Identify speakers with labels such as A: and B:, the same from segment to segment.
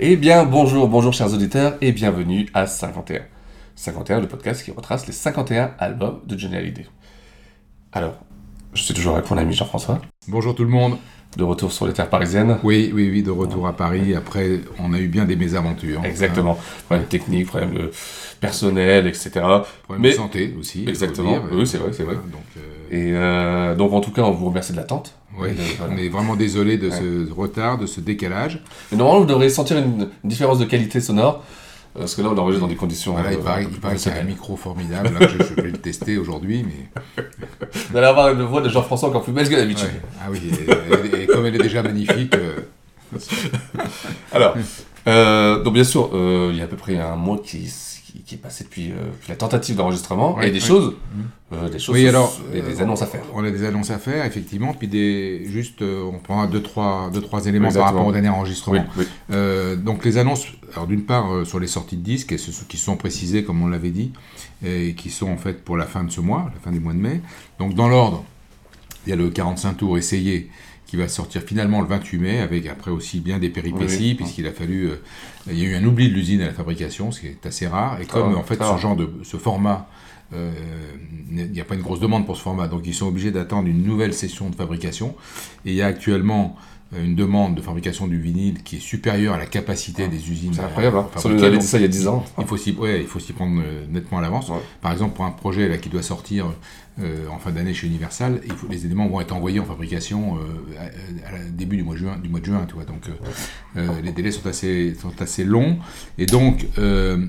A: Eh bien, bonjour, bonjour chers auditeurs et bienvenue à 51. 51, le podcast qui retrace les 51 albums de Johnny Hallyday. Alors, je suis toujours avec mon ami Jean-François.
B: Bonjour tout le monde.
A: De retour sur les terres parisiennes.
B: Oui, oui, oui, de retour à Paris. Après, on a eu bien des mésaventures.
A: Exactement. Problèmes techniques, problèmes de personnel, etc.
B: Problèmes Mais... de santé aussi.
A: Exactement. Oui, c'est vrai, c'est vrai. Donc, euh... Et euh, donc, en tout cas, on vous remercie de l'attente.
B: Oui, on est vraiment désolé de ce retard, de ce décalage.
A: Mais normalement, vous devriez sentir une, différence de qualité sonore. Parce que là, on enregistre dans des conditions.
B: Voilà, il paraît, il paraît qu'il y a un micro formidable. Là, je, je, vais le tester aujourd'hui. Mais...
A: Vous allez avoir une voix de Jean-François encore plus belle que d'habitude.
B: Ouais. Ah oui, et, et, et, comme elle est déjà magnifique. Euh...
A: Alors, euh, donc bien sûr, euh, il y a à peu près un mois qui, qui, est passé depuis euh, la tentative d'enregistrement. Ouais, et des, ouais. choses,
B: mmh.
A: des choses.
B: Oui, alors.
A: Et des annonces à faire.
B: On a des annonces à faire, effectivement. Puis des. Juste, euh, on prend deux, trois, deux, trois éléments Exactement. par rapport au dernier enregistrement.
A: Oui,
B: oui. donc, les annonces, alors d'une part, sur les sorties de disques, et ce, qui sont précisées, comme on l'avait dit, et qui sont en fait pour la fin de ce mois, la fin du mois de mai. Donc, dans l'ordre, il y a le 45 tours essayé qui va sortir finalement le 28 mai, avec après aussi bien des péripéties, oui, puisqu'il a fallu... Euh, il y a eu un oubli de l'usine à la fabrication, ce qui est assez rare, et comme en fait ce genre de... ce format... Euh, il n'y a pas une grosse demande pour ce format, donc ils sont obligés d'attendre une nouvelle session de fabrication. Et il y a actuellement une demande de fabrication du vinyle qui est supérieure à la capacité ah, des usines.
A: C'est incroyable, hein. ça nous avait dit ça il y a 10 ans.
B: Il faut s'y ouais, prendre euh, nettement à l'avance. Ouais. Par exemple, pour un projet là, qui doit sortir euh, en fin d'année chez Universal, il faut, les éléments vont être envoyés en fabrication euh, à, à, début du mois de juin. Du mois de juin tu vois. Donc euh, les délais sont assez, sont assez longs. Et donc,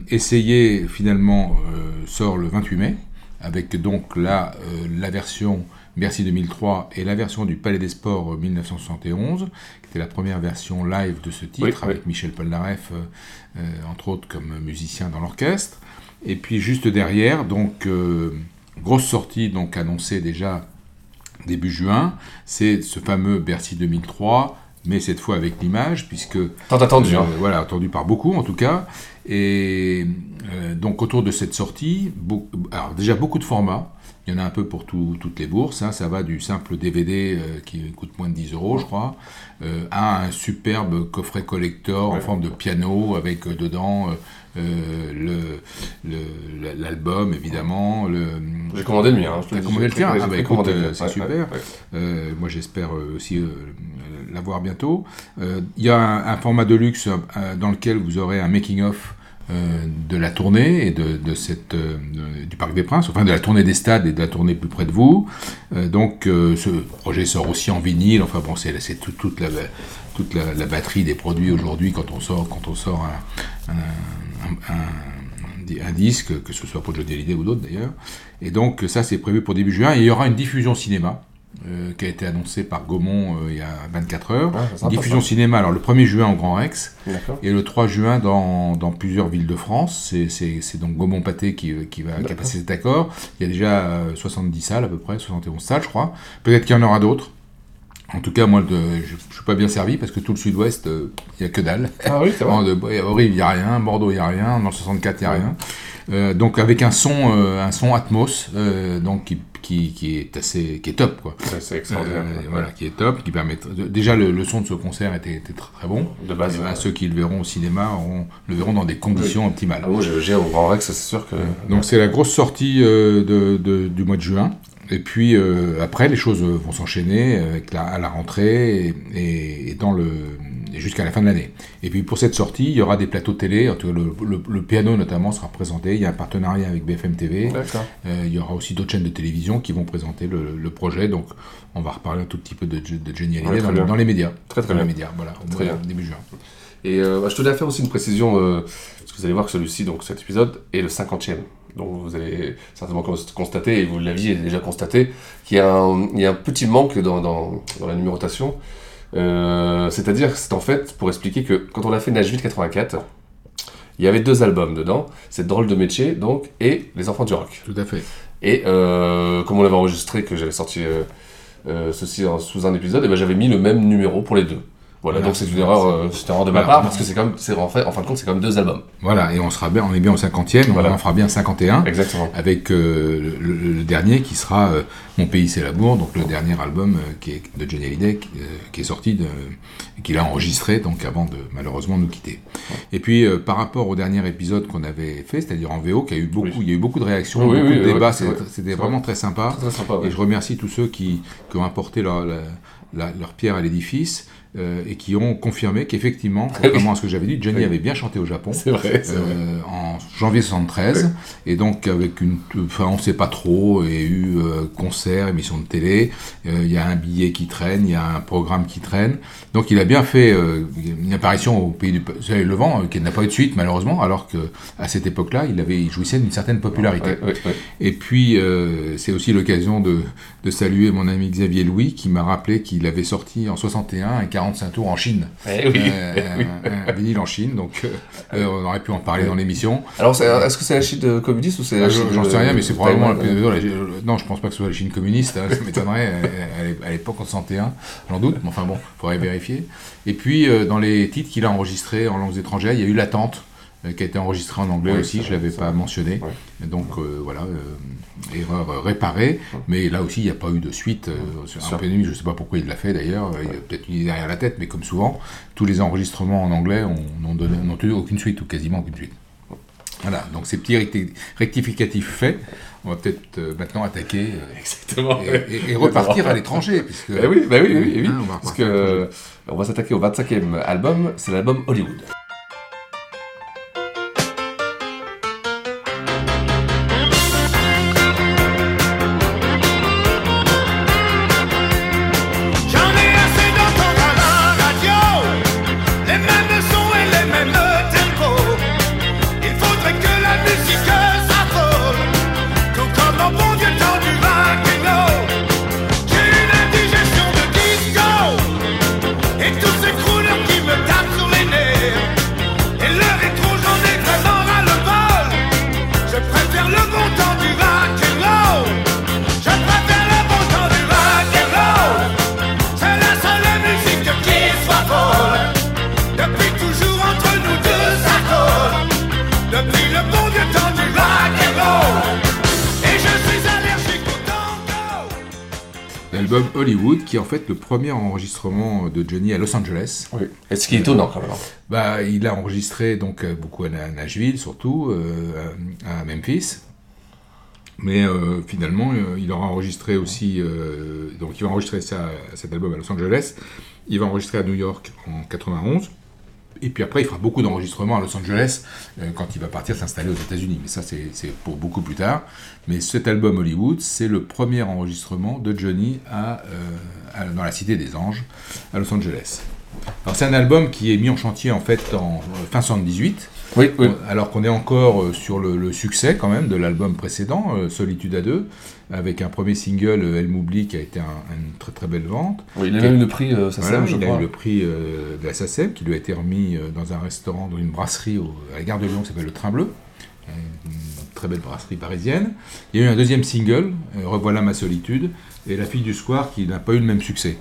B: essayer finalement sort le 28 mai, avec donc là la version Bercy 2003 et la version du Palais des Sports 1971, qui était la première version live de ce titre, oui, avec oui. Michel Polnareff, euh, entre autres, comme musicien dans l'orchestre. Et puis juste derrière, donc, euh, grosse sortie donc annoncée déjà début juin, c'est ce fameux Bercy 2003, mais cette fois avec l'image, puisque...
A: Tant attendu.
B: Euh, hein. Voilà, attendu par beaucoup en tout cas. Et euh, donc autour de cette sortie, beaucoup, alors déjà beaucoup de formats, il y en a un peu pour tout, toutes les bourses. Hein. Ça va du simple DVD euh, qui coûte moins de 10 euros, je crois, euh, à un superbe coffret collector ouais. en forme de piano avec euh, dedans l'album, évidemment.
A: J'ai commandé le mien. Hein,
B: J'ai commandé le tien? Ah, bah c'est ouais, super. Ouais, moi, j'espère aussi l'avoir bientôt. Il y a un, un, format de luxe dans lequel vous aurez un making-of euh, de la tournée et de, euh, du Parc des Princes, enfin de la tournée des stades et de la tournée plus près de vous. Euh, donc ce projet sort aussi en vinyle, enfin bon, c'est tout, toute, la, batterie des produits aujourd'hui quand on sort, quand on sort un, disque, que ce soit pour Johnny Hallyday ou d'autres d'ailleurs. Et donc ça c'est prévu pour début juin et il y aura une diffusion cinéma euh, qui a été annoncé par Gaumont euh, il y a 24 heures. Ah, diffusion cinéma, alors le 1er juin au Grand Rex et le 3 juin dans, dans plusieurs villes de France. C'est donc Gaumont Pâté qui, qui, va, qui a passé cet accord. Il y a déjà euh, 70 salles à peu près, 71 salles je crois. Peut-être qu'il y en aura d'autres. En tout cas, moi, de, je ne suis pas bien servi parce que tout le sud-ouest, il euh, n'y a que dalle.
A: Ah oui, c'est vrai.
B: Aurive, il n'y a rien. Bordeaux, il n'y a rien. Dans le 64, il n'y a rien. Euh, donc avec un son, euh, un son Atmos, euh, donc qui, qui, qui, est assez, qui est top quoi.
A: C'est extraordinaire.
B: Euh, voilà, qui est top, qui permet. Déjà le, le, son de ce concert était, était très, très, bon.
A: De base.
B: Et, ceux qui le verront au cinéma le verront dans des conditions
A: oui.
B: optimales.
A: Ah, moi, j'ai au Grand Rex, c'est sûr que.
B: Donc c'est la grosse sortie de, de, du mois de juin. Et puis euh, après, les choses vont s'enchaîner avec la, à la rentrée et, et, et, dans le jusqu'à la fin de l'année. Et puis pour cette sortie, il y aura des plateaux télé, le, piano notamment sera présenté, il y a un partenariat avec BFM TV, il y aura aussi d'autres chaînes de télévision qui vont présenter le, projet, donc on va reparler un tout petit peu de, de Jenny Hallyday dans, les médias.
A: Très très
B: dans
A: bien.
B: les médias, voilà, au début juin.
A: Et bah, je tenais à faire aussi une précision, parce que vous allez voir que celui-ci, donc cet épisode, est le 50e. Donc vous avez certainement constaté, et vous l'aviez déjà constaté, qu'il y, a un petit manque dans, dans, la numérotation. Euh, c'est-à-dire, c'est en fait pour expliquer que quand on a fait Nashville 84, il y avait deux albums dedans, c'est Drôle de métier, donc, et Les Enfants du Rock.
B: Tout à fait.
A: Et euh, comme on l'avait enregistré, que j'avais sorti euh, ceci sous un épisode, et ben j'avais mis le même numéro pour les deux. Voilà, donc c'est une erreur, euh, c'est une erreur de ma part parce que c'est comme, c'est en fait, en fin de compte, c'est même deux albums.
B: Voilà, et on sera bien, on est bien au 50e, voilà. on en fera bien 51.
A: Exactement.
B: Avec euh, le, dernier qui sera euh, Mon pays c'est l'amour, donc le dernier album qui est de Johnny Hallyday qui est sorti, qu'il a enregistré donc avant de malheureusement nous quitter. Et puis par rapport au dernier épisode qu'on avait fait, c'est-à-dire en VO, qui a eu beaucoup, il y a eu beaucoup de réactions, beaucoup de débats, c'était vraiment très sympa.
A: Très, sympa
B: et je remercie tous ceux qui, qui ont apporté leur, leur pierre à l'édifice. Euh, et qui ont confirmé qu'effectivement, contrairement à ce que j'avais dit, Johnny avait bien chanté au Japon
A: vrai,
B: euh, en janvier 73, et donc avec une, enfin on sait pas trop, il y a eu euh, concert, émission de télé, il y a un billet qui traîne, il y a un programme qui traîne, donc il a bien fait une apparition au pays du Soleil Levant qui n'a pas eu de suite malheureusement, alors que à cette époque-là, il avait il jouissait d'une certaine popularité. et puis c'est aussi l'occasion de, de, saluer mon ami Xavier Louis qui m'a rappelé qu'il avait sorti en 61 un 45 tours en Chine.
A: Eh oui,
B: euh, Un, vinyle en Chine, donc euh, euh, on aurait pu en parler dans l'émission.
A: Alors, est-ce que c'est la Chine communiste ou c'est la Chine
B: J'en sais rien, mais c'est probablement la Non, je pense pas que ce soit la Chine communiste, hein, ça m'étonnerait à l'époque en 61, j'en doute, mais enfin bon, il faudrait vérifier. Et puis, dans les titres qu'il a enregistrés en langues étrangères, il y a eu L'attente euh, qui a été enregistré en anglais aussi, je ne l'avais pas mentionné. Donc euh, voilà, euh, erreur réparée. Mais là aussi, il n'y a pas eu de suite. sur un je ne sais pas pourquoi il l'a fait d'ailleurs. Il a peut-être une idée derrière la tête, mais comme souvent, tous les enregistrements en anglais n'ont tenu aucune suite, ou quasiment aucune suite. Voilà, donc ces petits rectificatifs faits, on va peut-être maintenant attaquer
A: Exactement,
B: et, repartir à l'étranger. Puisque,
A: bah oui, bah oui, oui, oui, hein, parce que on va s'attaquer au 25e album, c'est l'album Hollywood.
B: Hollywood, qui est en fait le premier enregistrement de Johnny à Los Angeles.
A: Oui. Est-ce qui est étonnant quand même
B: bah, Il a enregistré donc euh, beaucoup à Nashville, surtout, euh, à Memphis. Mais euh, finalement, il aura enregistré aussi, donc il va enregistrer ça, cet album à Los Angeles. Il va enregistrer à New York en 91. Et puis après, il fera beaucoup d'enregistrements à Los Angeles euh, quand il va partir s'installer aux États-Unis. Mais ça, c'est pour beaucoup plus tard. Mais cet album Hollywood, c'est le premier enregistrement de Johnny euh, dans la Cité des Anges, à Los Angeles. Alors c'est un album qui est mis en chantier en fait en euh, fin 78.
A: Oui, oui.
B: Alors qu'on est encore sur le, succès quand même de l'album précédent, Solitude à deux avec un premier single, Elle m'oublie, qui a été une très très belle vente.
A: Oui, il a eu le prix euh,
B: SACEM,
A: je
B: il
A: crois.
B: a eu le prix euh, de la SACEM, qui lui a été remis euh, dans un restaurant, dans une brasserie à la gare de Lyon qui s'appelle Le Train Bleu. Une très belle brasserie parisienne. Il y a eu un deuxième single, Revoilà ma solitude, et La fille du square, qui n'a pas eu le même succès.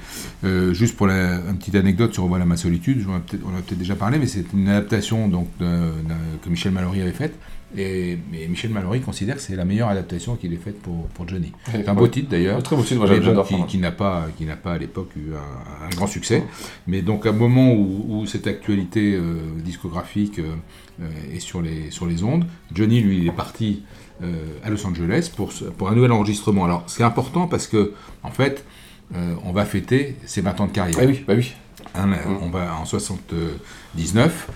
B: juste pour la, une petite anecdote sur Revoilà ma solitude, on a peut-être déjà parlé, mais c'est une adaptation donc, que Michel Mallory avait faite et, Michel Mallory considère que c'est la meilleure adaptation qu'il ait faite pour, pour Johnny. C'est un beau titre d'ailleurs.
A: Très beau titre, moi j'adore.
B: Qui, qui n'a pas, qui n'a pas à l'époque eu un, grand succès. Mais donc à un moment où, cette actualité euh, discographique euh, est sur les, sur les ondes, Johnny lui il est parti euh, à Los Angeles pour, pour un nouvel enregistrement. Alors c'est important parce que en fait on va fêter ses 20 ans de carrière.
A: Ah oui, bah oui.
B: Hein, on va en 79,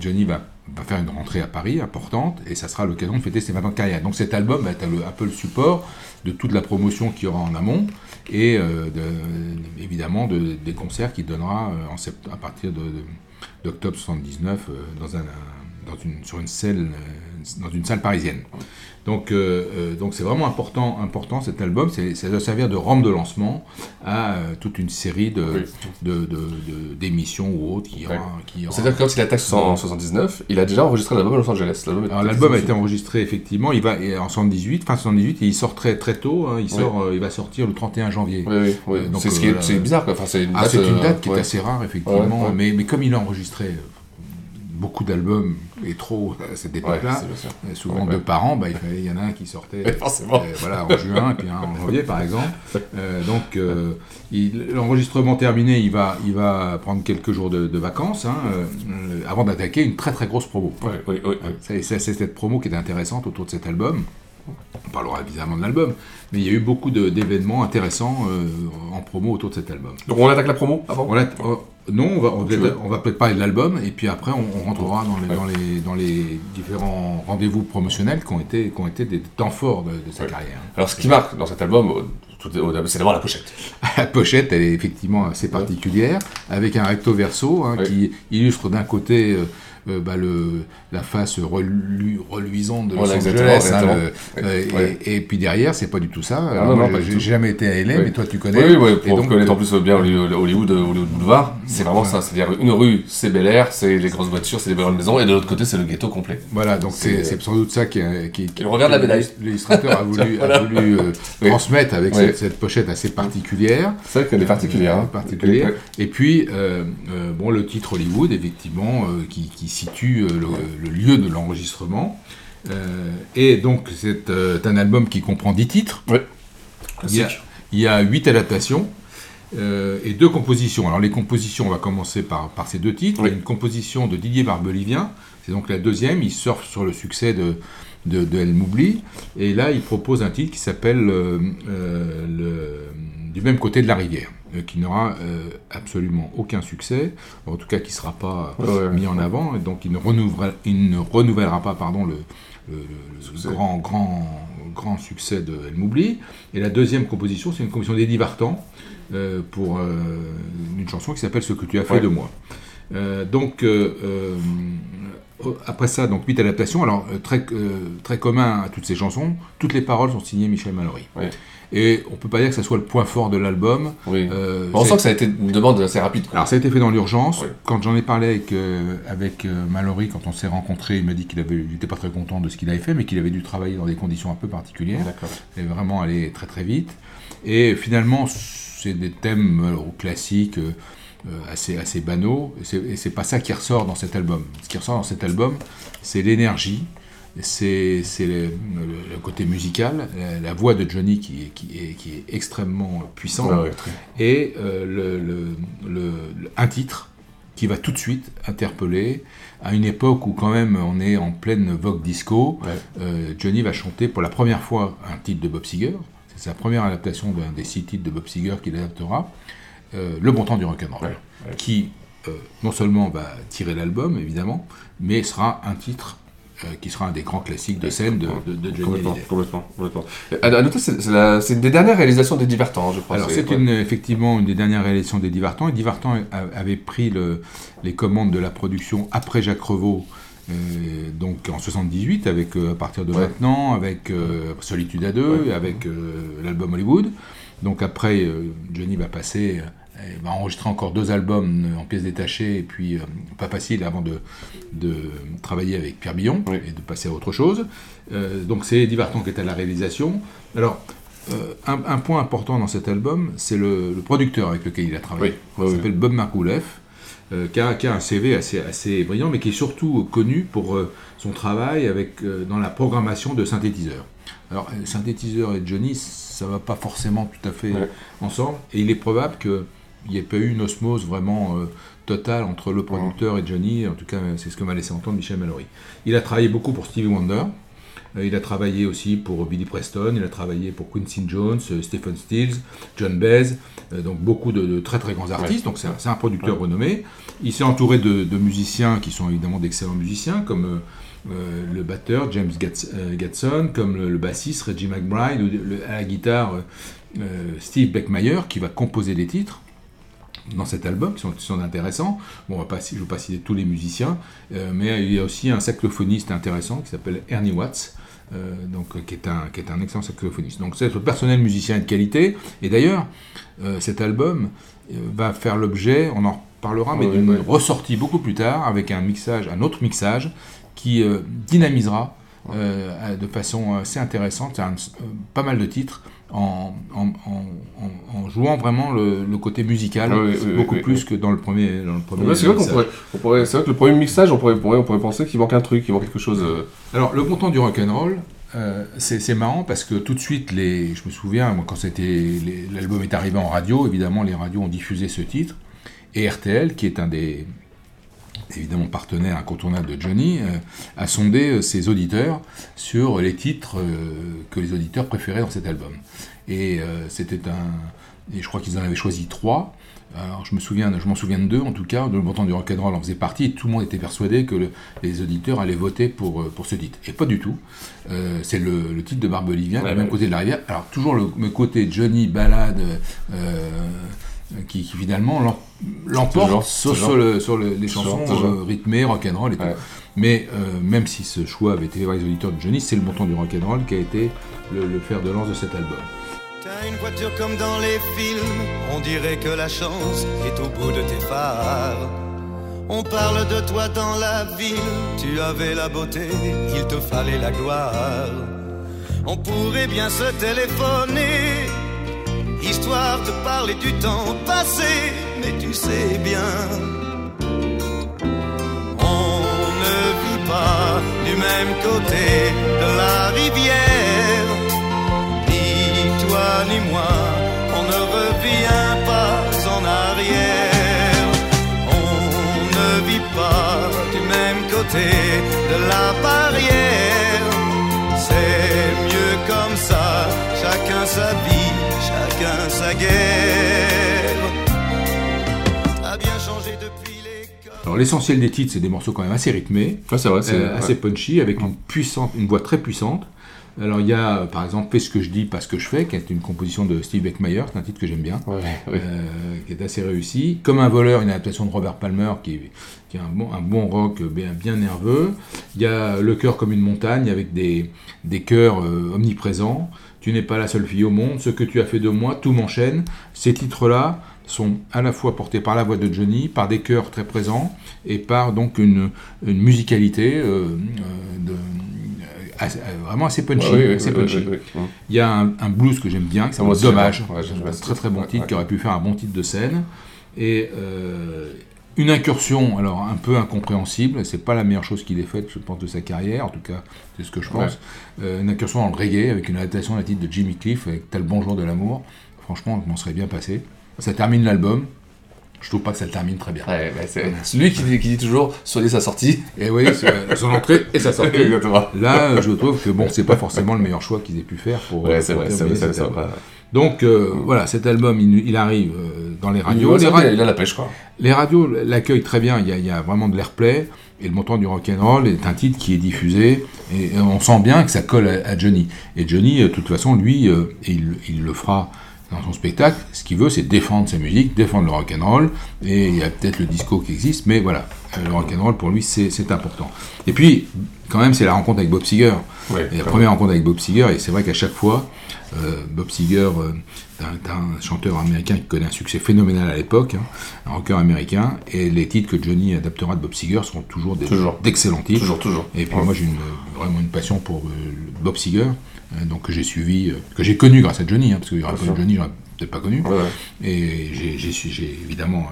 B: Johnny va, faire une rentrée à Paris importante et ça sera l'occasion de fêter ses 20 ans de carrière. Donc cet album va être un peu le support de toute la promotion qu'il y aura en amont et évidemment des concerts qu'il donnera en à partir d'octobre 79 dans un, dans une, sur une salle, dans une salle parisienne. Donc, euh, euh, donc c'est vraiment important, important cet album. Ça doit servir de rampe de lancement à euh, toute une série de, d'émissions ou autres qui,
A: qui C'est-à-dire que quand il attaque en 79, il a déjà enregistré l'album à Los Angeles.
B: L'album, a été enregistré effectivement. Il va en 78, fin 78, et il sort très, très tôt. Hein. il sort, il va sortir le 31 janvier.
A: Oui, oui. c'est, bizarre. Enfin,
B: c'est une ah, date, une date qui est assez rare effectivement. Mais, mais comme il a enregistré beaucoup d'albums et trop à cette époque-là. souvent deux par an, bah, il, y en a un qui sortait
A: euh,
B: voilà, en juin et puis un en janvier par exemple. Euh, donc euh, l'enregistrement terminé, il va, il va prendre quelques jours de, vacances hein, avant d'attaquer une très très grosse promo. C'est cette promo qui est intéressante autour de cet album. On parlera évidemment de l'album, mais il y a eu beaucoup d'événements intéressants en promo autour de cet album.
A: Donc on attaque la promo avant
B: non, on va, on va peut-être parler de l'album, et puis après on, rentrera dans les, dans les, dans les différents rendez-vous promotionnels qui ont été, qui ont été des temps forts de, sa carrière.
A: Alors ce qui marque dans cet album, c'est d'abord la pochette.
B: la pochette, elle est effectivement assez particulière, avec un recto verso hein, qui illustre d'un côté euh, euh, bah, le, la face reluisante de Los Angeles. Hein, euh, et, puis derrière, c'est pas du tout ça. J'ai jamais été à LA, mais toi tu connais.
A: Oui, oui, pour donc, connaître en plus bien Hollywood, Hollywood Boulevard, c'est vraiment ça. C'est-à-dire une rue, c'est Bel Air, c'est les grosses voitures, c'est les belles maisons, et de l'autre côté, c'est le ghetto complet.
B: Voilà, donc c'est sans doute ça qui, qui,
A: qui le revers de la médaille.
B: L'illustrateur a voulu, a voulu euh, transmettre avec cette, pochette assez particulière.
A: C'est vrai qu'elle est particulière. Hein.
B: particulière. Et puis, bon, le titre Hollywood, effectivement, qui, qui situe euh, le, lieu de l'enregistrement. Euh, et donc, c'est euh, un album qui comprend 10 titres. Il, y a, il y a 8 adaptations. et deux compositions. Alors les compositions, on va commencer par, par ces deux titres. Une composition de Didier Barbelivien, c'est donc la deuxième, il surfe sur le succès de, de, de El Moubli, et là il propose un titre qui s'appelle Du même côté de la rivière. Euh, qui n'aura euh, absolument aucun succès, en tout cas qui ne sera pas mis en avant, et donc il ne renouvellera, il ne renouvellera pas pardon, le, grand, grand, grand succès de El Moubli. Et la deuxième composition, c'est une composition d'Eddie Vartan euh, pour une chanson qui s'appelle Ce que tu as fait de moi. donc, après ça, donc huit adaptations. Alors, très, très commun à toutes ces chansons, toutes les paroles sont signées Michel Mallory. Et on peut pas dire que ça soit le point fort de l'album.
A: Euh, on sent que ça a été une demande assez rapide.
B: Alors ça a été fait dans l'urgence. Quand j'en ai parlé avec, euh, avec euh, Mallory, quand on s'est rencontrés, il m'a dit qu'il n'était pas très content de ce qu'il avait fait, mais qu'il avait dû travailler dans des conditions un peu particulières. Et vraiment aller très très vite. Et finalement, c'est des thèmes classiques. assez, assez banaux, et c'est pas ça qui ressort dans cet album. Ce qui ressort dans cet album, c'est l'énergie, c'est le, le, côté musical, la, voix de Johnny qui est, qui est, qui est extrêmement puissante, et euh, le, un titre qui va tout de suite interpeller à une époque où quand même on est en pleine vogue disco. Euh, Johnny va chanter pour la première fois un titre de Bob Seger, c'est sa première adaptation d'un des six titres de Bob Seger qu'il adaptera, euh, Le bon temps du rock'n'roll, qui non seulement va tirer l'album évidemment, mais sera un titre qui sera un des grands classiques de scène de, de, Johnny
A: complètement, Complètement, complètement. À noter, c'est une des dernières réalisations des Divertants, je crois.
B: Alors, c'est effectivement une des dernières réalisations des Divertants. Et Divertants avait pris le, les commandes de la production après Jacques Revaux, euh, donc en 78, avec, euh, à partir de maintenant, avec Solitude à deux, avec l'album Hollywood. Donc après, Johnny va passer il va enregistrer encore deux albums en pièces détachées et puis euh, pas facile avant de, de, travailler avec Pierre Billon et de passer à autre chose. Euh, donc c'est Eddie Vartan qui est à la réalisation. Alors, euh, un, point important dans cet album, c'est le, producteur avec lequel il a travaillé. il s'appelle Bob Markouleff, qui, a, qui, a, un CV assez, assez brillant, mais qui est surtout connu pour son travail avec, dans la programmation de synthétiseurs. Alors, synthétiseur et Johnny, ça va pas forcément tout à fait ensemble, et il est probable que n'y a pas eu une osmose vraiment euh, totale entre le producteur et Johnny. En tout cas, c'est ce que m'a laissé entendre Michel Mallory. Il a travaillé beaucoup pour Stevie Wonder. Euh, il a travaillé aussi pour Billy Preston, il a travaillé pour Quincy Jones, euh, Stephen Stills, John Baez, donc beaucoup de, très très grands artistes, donc c'est un producteur renommé. Il s'est entouré de, musiciens qui sont évidemment d'excellents musiciens, comme le batteur James Gatson, comme le, bassiste Reggie McBride, ou à la guitare Steve Beckmeyer, qui va composer des titres dans cet album, qui sont, sont intéressants. Bon, on va pas, je ne vais pas citer tous les musiciens, mais il y a aussi un saxophoniste intéressant qui s'appelle Ernie Watts, euh, donc, qui, est un, qui est un excellent saxophoniste. Donc c'est le personnel musicien de qualité. Et d'ailleurs, euh, cet album euh, va faire l'objet, on en parlera, mais d'une ressortie beaucoup plus tard, avec un mixage, un autre mixage, qui dynamisera de façon assez intéressante, pas mal de titres, en, en, jouant vraiment le, côté musical, beaucoup plus que dans le premier, dans le premier
A: C'est vrai, pourrait, vrai que le premier mixage, on pourrait, on pourrait penser qu'il manque un truc, qu'il manque quelque chose. Euh.
B: Alors, le bon temps du rock'n'roll, euh, c'est marrant parce que tout de suite, les, je me souviens, moi, quand l'album est arrivé en radio, évidemment, les radios ont diffusé ce titre. Et RTL, qui est un des, évidemment partenaire incontournable de Johnny, euh, a sondé euh, ses auditeurs sur les titres euh, que les auditeurs préféraient dans cet album. Et c'était un. Et je crois qu'ils en avaient choisi trois. Alors, je me souviens, je m'en souviens de deux en tout cas. Le montant du rock'n'roll en faisait partie. Et tout le monde était persuadé que les auditeurs allaient voter pour, pour ce titre. Et pas du tout. c'est le, titre de Barbelivien, ouais, même côté de la rivière. Alors toujours le, côté Johnny balade qui, finalement l'emporte sur, sur, les chansons euh, rythmées, rock'n'roll et tout. Mais euh, même si ce choix avait été vers les auditeurs de Johnny, c'est le montant du rock'n'roll qui a été le, fer de lance de cet album.
C: T'as une voiture comme dans les films, on dirait que la chance est au bout de tes phares. On parle de toi dans la ville, tu avais la beauté, il te fallait la gloire. On pourrait bien se téléphoner histoire de parler du temps passé, mais tu sais bien, on ne vit pas du même côté de la rivière, ni toi ni moi, on ne revient pas en arrière, on ne vit pas du même côté de la barrière, c'est mieux comme ça, chacun sa vie sa guerre a bien changé depuis
B: Alors l'essentiel des titres, c'est des morceaux quand même assez rythmés,
A: c'est vrai, c'est,
B: euh, assez punchy, avec une puissante, une voix très puissante. Alors il y a par exemple Fais ce que je dis, pas ce que je fais, qui est une composition de Steve Beckmeyer, c'est un titre que j'aime bien, euh, qui est assez réussi. Comme un voleur, une adaptation de Robert Palmer, qui, qui est un bon, un bon rock bien, bien, nerveux. Il y a Le cœur comme une montagne, avec des, des chœurs euh, omniprésents. Tu n'es pas la seule fille au monde, ce que tu as fait de moi, tout m'enchaîne. Ces titres-là sont à la fois portés par la voix de Johnny, par des chœurs très présents, et par donc une, musicalité euh, euh, vraiment assez punchy. Il y a un, blues que j'aime bien, qui s'appelle Dommage, un très très bon titre, qui aurait pu faire un bon titre de scène. Et euh, une incursion, alors un peu incompréhensible, c'est pas la meilleure chose qu'il ait faite, je pense, de sa carrière, en tout cas, c'est ce que je pense. Euh, une incursion dans le reggae avec une adaptation d'un titre de Jimmy Cliff avec Tel Bonjour de l'amour. Franchement, je m'en serait bien passé. Ça termine l'album. Je trouve pas que ça le termine très bien.
A: c'est celui qui dit, qui dit toujours soyez sa sortie.
B: Et oui, son entrée et sa sortie. Là, je trouve que bon, c'est pas forcément le meilleur choix qu'ils aient pu faire pour.
A: Ouais, c'est vrai, c'est vrai.
B: Donc euh, voilà, cet album, il, arrive euh, dans les radios.
A: Il, a la pêche, quoi.
B: Les radios l'accueillent très bien, il y, a, il y, a, vraiment de l'airplay, et le montant du rock'n'roll est un titre qui est diffusé, et, on sent bien que ça colle à, Johnny. Et Johnny, euh, de toute façon, lui, il, il, le fera dans son spectacle, ce qu'il veut, c'est défendre sa musique, défendre le rock'n'roll, et il y a peut-être le disco qui existe, mais voilà, le rock'n'roll, pour lui, c'est important. Et puis, quand même, c'est la rencontre avec Bob Seger. la première rencontre avec Bob Seger, et c'est vrai qu'à chaque fois, euh, Bob Seger euh, est un, chanteur américain qui connaît un succès phénoménal à l'époque, hein, un rocker américain, et les titres que Johnny adaptera de Bob Seger seront toujours d'excellents titres.
A: Toujours, toujours.
B: Et puis moi j'ai vraiment une passion pour euh, Bob Seger, donc que j'ai suivi, que j'ai connu grâce à Johnny, hein, parce qu'il n'y aurait pas Johnny, j'aurais peut-être pas connu. Et j'ai évidemment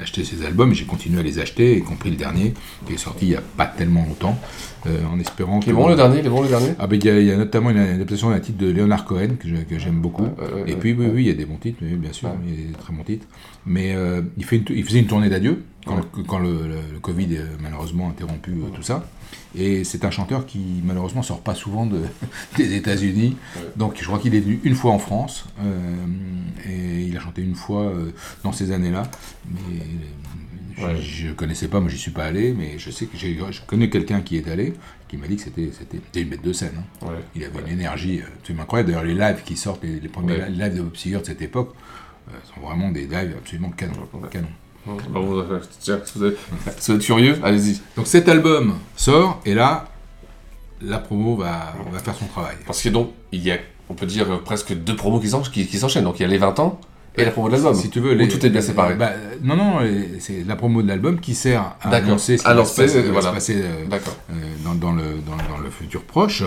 B: acheté ses albums, et j'ai continué à les acheter, y compris le dernier, qui est sorti il n'y a pas tellement longtemps. Euh, en espérant
A: bon le dernier, bon le dernier?
B: Ah ben il y, a notamment une adaptation d'un titre de Leonard Cohen que j'aime beaucoup. et puis oui, oui, il y a des bons titres, bien sûr, il y a des très bons titres. Mais euh, il, fait il faisait une tournée d'adieu quand, quand le, le, Covid a malheureusement interrompu euh, tout ça. Et c'est un chanteur qui malheureusement sort pas souvent de, des États-Unis. Donc je crois qu'il est venu une fois en France. et il a chanté une fois dans ces années-là. Mais je ne connaissais pas, moi j'y suis pas allé, mais je sais que je connais quelqu'un qui est allé, qui m'a dit que c'était une bête de scène. Hein. il avait une énergie absolument incroyable. D'ailleurs, les lives qui sortent, les, premiers lives de Bob Seger de cette époque, sont vraiment des lives absolument canon. canon.
A: Bah, vous, êtes furieux, allez-y.
B: Donc cet album sort, et là, la promo va, va faire son travail.
A: Parce que donc, il y a, on peut dire, presque deux promos qui s'enchaînent. Donc il y a les 20 ans, et la promo de l'album.
B: Si tu veux,
A: tout est bien séparé.
B: Bah, non, non, c'est la promo de l'album qui sert à annoncer ce qui va se passer, euh, euh, dans, dans, le, dans, le futur proche.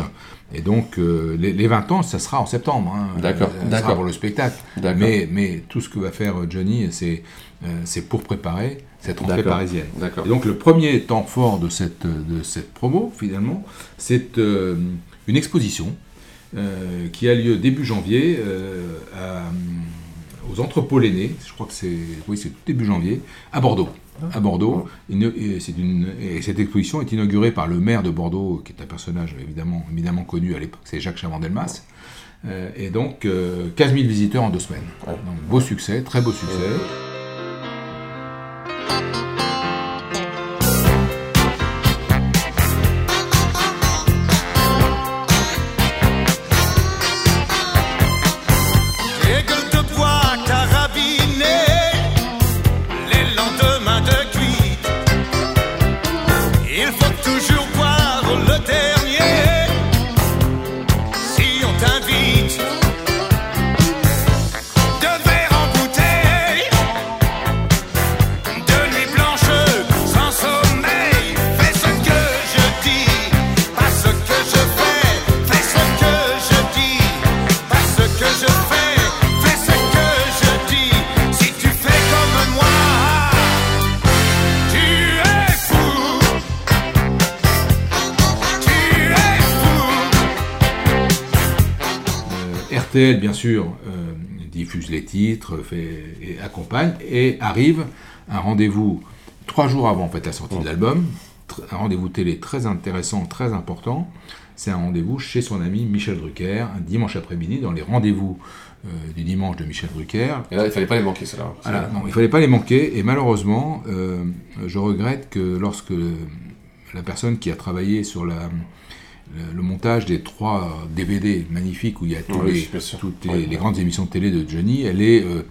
B: Et donc, euh, les, 20 ans, ça sera en septembre. Hein.
A: D'accord.
B: Ça sera pour le spectacle. Mais, mais tout ce que va faire Johnny, c'est pour préparer cette rentrée parisienne. Donc, le premier temps fort de cette, de cette promo, finalement, c'est une exposition qui a lieu début janvier à aux entrepôts Léné, je crois que c'est oui, tout début janvier, à Bordeaux. À Bordeaux, et une, et cette exposition est inaugurée par le maire de Bordeaux, qui est un personnage évidemment, évidemment connu à l'époque, c'est Jacques Chavandelmas. Euh, et donc 15 000 visiteurs en deux semaines. Donc beau succès, très beau succès. If bien sûr, euh, diffuse les titres, fait, et accompagne, et arrive un rendez-vous trois jours avant en fait, la sortie de l'album, un rendez-vous télé très intéressant, très important. C'est un rendez-vous chez son ami Michel Drucker, un dimanche après-midi, dans les rendez-vous euh, du dimanche de Michel Drucker.
A: Et là, il fallait pas les manquer, cela.
B: non, il fallait pas les manquer, et malheureusement, euh, je regrette que lorsque la personne qui a travaillé sur la le, montage des trois DVD magnifiques où il y a tous les, toutes les, grandes émissions de télé de Johnny, elle, est, euh,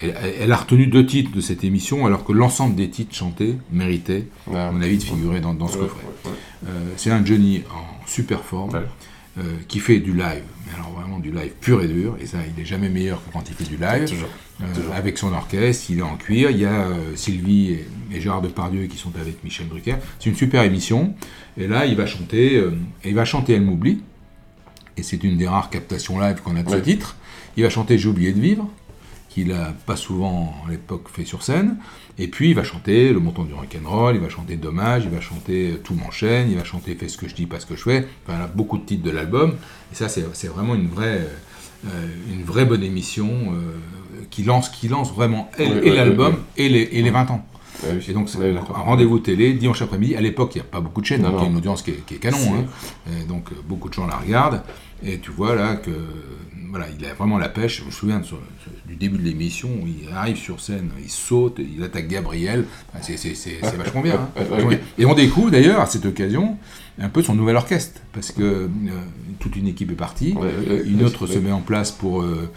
B: elle, a retenu deux titres de cette émission alors que l'ensemble des titres chantés méritait, à mon avis, de figurer dans, dans ce coffret. Euh, c'est un Johnny en super forme. Euh, qui fait du live, mais alors vraiment du live pur et dur, et ça, il n'est jamais meilleur que quand il fait du live, avec son orchestre, il est en cuir, il y a Sylvie et, et, Gérard Depardieu qui sont avec Michel Drucker, c'est une super émission, et là, il va chanter, euh, il va chanter Elle m'oublie. Et c'est une des rares captations live qu'on a de ce titre. Il va chanter J'ai oublié de vivre, qu'il n'a pas souvent à l'époque fait sur scène. Et puis il va chanter Le montant du rock'n'roll, il va chanter Dommage, il va chanter Tout m'enchaîne, il va chanter Fais ce que je dis, pas ce que je fais. Enfin, il a beaucoup de titres de l'album. Et ça, c'est vraiment une vraie, euh, une vraie bonne émission euh, qui, lance, qui lance vraiment et l'album et, les, et les 20 ans. Et donc, c'est un rendez-vous télé, dimanche après-midi. À l'époque, il n'y a pas beaucoup de chaînes, donc il y a une audience qui est, canon. Hein. donc, euh, beaucoup de gens la regardent. Et tu vois là que voilà, il a vraiment la pêche. Je me souviens du début de l'émission, il arrive sur scène, il saute, il attaque Gabriel. c'est vachement bien, hein. Et on découvre d'ailleurs à cette occasion un peu son nouvel orchestre, parce que euh, toute une équipe est partie, une autre se met en place pour, euh,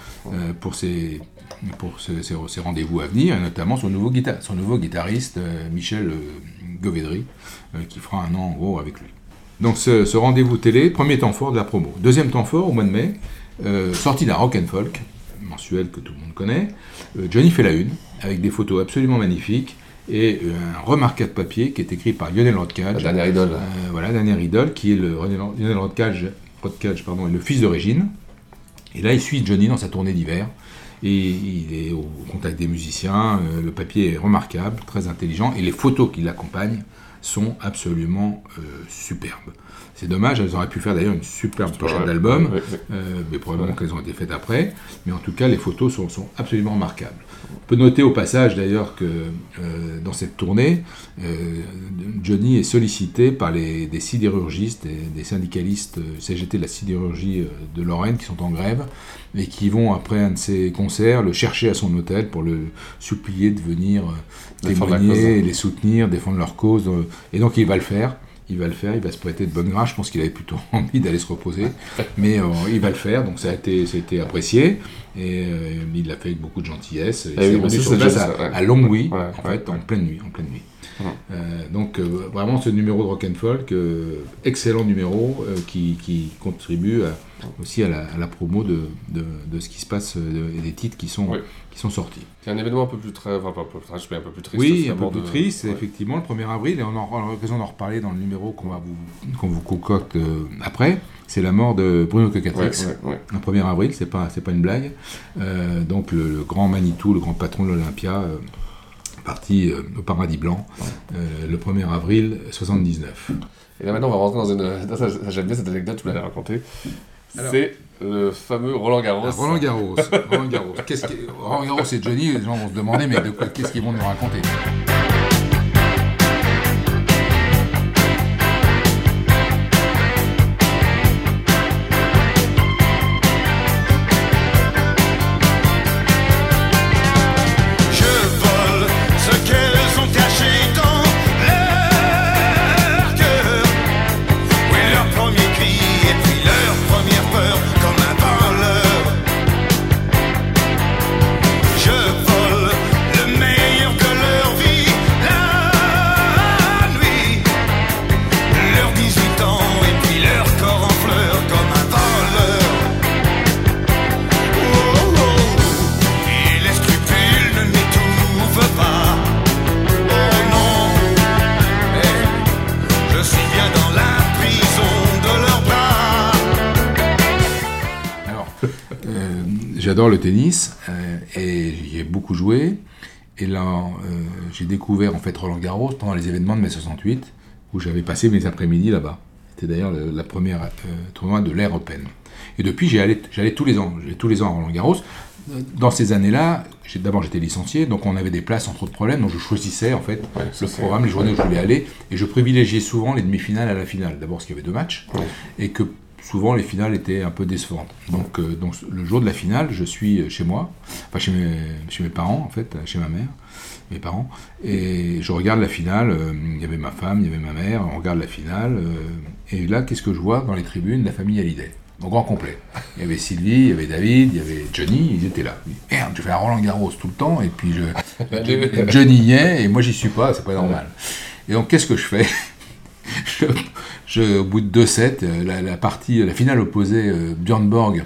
B: pour ses pour rendez-vous à venir, et notamment son nouveau, son nouveau guitariste, euh, Michel euh, Govedry, euh, qui fera un an en gros avec lui. Donc ce, rendez-vous télé, premier temps fort de la promo. Deuxième temps fort, au mois de mai, sortie d'un rock and folk, mensuel que tout le monde connaît, Johnny fait la une, avec des photos absolument magnifiques, et un remarquable papier qui est écrit par Lionel Rodcage.
A: La dernière idole.
B: voilà, la dernière idole, qui est le Lionel Rodcage, pardon, est le fils d'origine. Et là, il suit Johnny dans sa tournée d'hiver et il est au contact des musiciens. Euh, le papier est remarquable, très intelligent, et les photos qui l'accompagnent sont absolument euh, superbes. C'est dommage, elles auraient pu faire d'ailleurs une superbe pochette d'album, euh, mais probablement qu'elles ont été faites après. Mais en tout cas, les photos sont, absolument remarquables. On peut noter au passage d'ailleurs que euh, dans cette tournée, euh, Johnny est sollicité par les, des sidérurgistes et des syndicalistes CGT de la sidérurgie de Lorraine qui sont en grève et qui vont après un de ses concerts le chercher à son hôtel pour le supplier de venir témoigner, et les soutenir, défendre leur cause. Et donc il va le faire. Il va le faire, il va se prêter de bonne grâce. Je pense qu'il avait plutôt envie d'aller se reposer, mais euh, il va le faire. Donc ça a été, ça a été apprécié et euh, il l'a fait avec beaucoup de gentillesse. Il
A: Eh
B: s'est
A: oui,
B: rendu sur place à, à Longwy,
A: Ouais,
B: en
A: ouais,
B: fait, en pleine nuit, en pleine nuit. Euh, donc euh, vraiment ce numéro de Rock and Folk, euh, excellent numéro qui, qui contribue à- aussi à la, à la promo de, de, de ce qui se passe et des titres qui sont,
A: Oui.
B: qui sont sortis.
A: C'est un événement un peu plus très, enfin pas un peu plus trash, mais un peu plus triste.
B: Oui, un peu plus triste,
A: ouais.
B: effectivement, le 1er avril, et on aura l'occasion d'en reparler dans le numéro qu'on vous, qu'on vous concocte après. C'est la mort de Bruno Cocatrix,
A: Ouais, ouais, ouais.
B: le 1er avril, c'est pas, c'est pas une blague. Donc le, le grand Manitou, le grand patron de l'Olympia, parti euh, au paradis blanc euh, le 1er avril 79.
A: Et là maintenant, on va rentrer dans une. J'aime bien cette anecdote, tu me l'avais racontée. C'est le fameux Roland Garros.
B: Ah, Roland Garros. Roland Garros. Qu'est-ce Roland Garros et Johnny, les gens vont se demander, mais de quoi- qu'est-ce qu'ils vont nous raconter? J'adore le tennis euh, et j'y ai beaucoup joué. Et là, euh, j'ai découvert en fait Roland Garros pendant les événements de mai 68, où j'avais passé mes après-midi là-bas. C'était d'ailleurs le- la première euh, tournoi de l'ère Open. Et depuis, j'y allais, j'allais tous les ans. J'allais tous les ans à Roland Garros. Dans ces années-là, d'abord j'étais licencié, donc on avait des places sans trop de problèmes, donc je choisissais en fait
A: Ouais,
B: le programme, les journées où je voulais aller, et je privilégiais souvent les demi-finales à la finale. D'abord parce qu'il y avait deux matchs, et que souvent les finales étaient un peu décevantes. Donc, euh, donc le jour de la finale, je suis chez moi, enfin chez mes, chez mes parents en fait, chez ma mère, mes parents, et je regarde la finale. euh, Il y avait ma femme, il y avait ma mère, on regarde la finale, euh, et là qu'est-ce que je vois dans les tribunes? La famille Hallyday. Au grand complet. Il y avait Sylvie, il y avait David, il y avait Johnny, ils étaient là. Merde, je fais un Roland Garros tout le temps, et puis je, Johnny y est, et moi j'y suis pas, c'est pas normal. Et donc qu'est-ce que je fais? Je, Au bout de deux sets, euh, la, partie, la finale opposait euh, Borg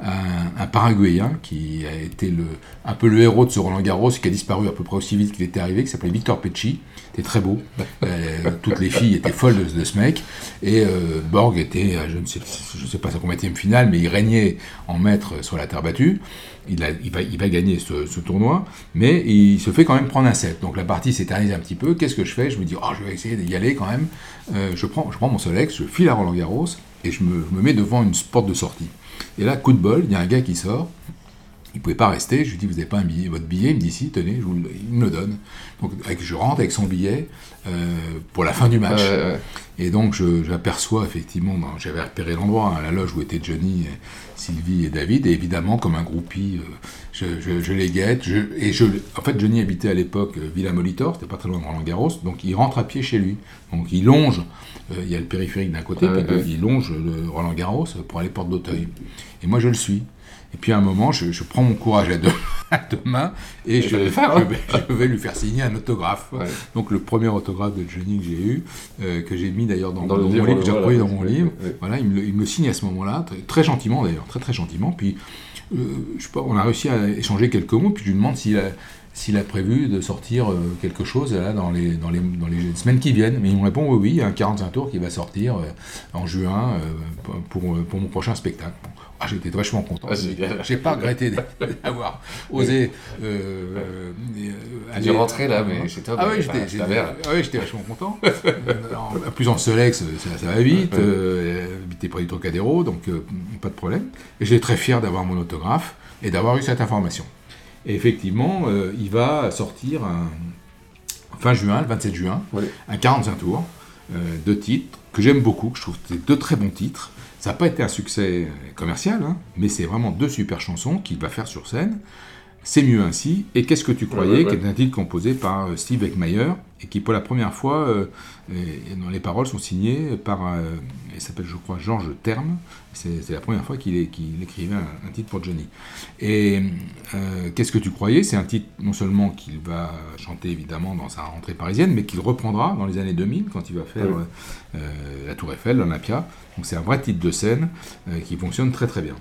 B: à un, un Paraguayen qui a été le, un peu le héros de ce Roland Garros, qui a disparu à peu près aussi vite qu'il était arrivé, qui s'appelait Victor Pecci. Était très beau. Euh, toutes les filles étaient folles de, ce mec. Et euh, Borg était, à je ne sais, je sais pas sa combien finale, mais il régnait en maître sur la terre battue. Il, a, va, gagner ce, tournoi, mais il se fait quand même prendre un set. Donc la partie s'éternise un petit peu. Qu'est-ce que je fais? Je me dis, oh, je vais essayer d'y aller quand même. Euh, je, prends, mon Solex, je file à Roland Garros et je me mets devant une porte de sortie. Et là, coup de bol, il y a un gars qui sort. Il ne pouvait pas rester. Je lui dis, vous n'avez pas un billet, votre billet? Il me dit, si, tenez, je vous le, il me le donne. Donc avec, je rentre avec son billet euh, pour la fin du match. Et donc j'aperçois effectivement, ben, j'avais repéré l'endroit, hein, la loge où étaient Johnny, Sylvie et David, et évidemment comme un groupie, euh, je, je- je les guette. Je, et je, en fait, Johnny habitait à l'époque euh, Villa Molitor, c'était pas très loin de Roland Garros, donc il rentre à pied chez lui. Donc il longe, il y a le périphérique d'un côté, puis il longe le Roland Garros pour aller porte d'Auteuil. Et moi je le suis. Et puis à un moment, je, je prends mon courage à deux, à deux mains et
A: Et
B: je, vais, je vais lui faire signer un autographe.
A: Ouais.
B: Donc le premier autographe de Johnny que j'ai eu, euh, que j'ai mis d'ailleurs dans, mon livre, que j'ai
A: voilà,
B: dans mon livre.
A: ouais.
B: Voilà, il me, le, il me le signe à ce moment-là, très, très gentiment d'ailleurs, très très gentiment. Puis euh, je sais pas, on a réussi à échanger quelques mots, puis je lui demande s'il a, s'il a prévu de sortir euh, quelque chose là, dans, les, dans, les, dans les semaines qui viennent. Mais il me répond oui, oui, il y a un 45 tours qui va sortir en juin pour, pour mon prochain spectacle. Ah, J'étais vachement content.
A: Ah.
B: J'ai pas regretté d'avoir osé. Euh, euh, euh,
A: dû rentrer, là, mais chez toi,
B: Ah oui, j'étais
A: mère.
B: ah oui, j'étais vachement content. Euh, en- plus en Solex, ça, ça va vite.
A: Ouais.
B: Euh, habité près du Trocadéro, donc euh, pas de problème. Et j'étais très fier d'avoir mon autographe et d'avoir eu cette information. Et effectivement, euh, il va sortir un, fin juin, le 27 juin, un 45 tours euh, de titres que j'aime beaucoup, que je trouve c'est deux très bons titres. Ça n'a pas été un succès commercial, hein, mais c'est vraiment deux super chansons qu'il va faire sur scène. C'est mieux ainsi. Et qu'est-ce que tu croyais, qui est un titre composé par euh, Steve Eckmeyer et qui pour la première fois, euh, et, dont les paroles sont signées par, euh, il s'appelle je crois Georges Terme. C'est la première fois qu'il écrivait un, titre pour Johnny. Et qu'est-ce que tu croyais? C'est un titre non seulement qu'il va chanter évidemment dans sa rentrée parisienne, mais qu'il reprendra dans les années 2000 quand il va faire la Tour Eiffel, l'Olympia. Donc c'est un vrai titre de scène euh, qui fonctionne très très bien.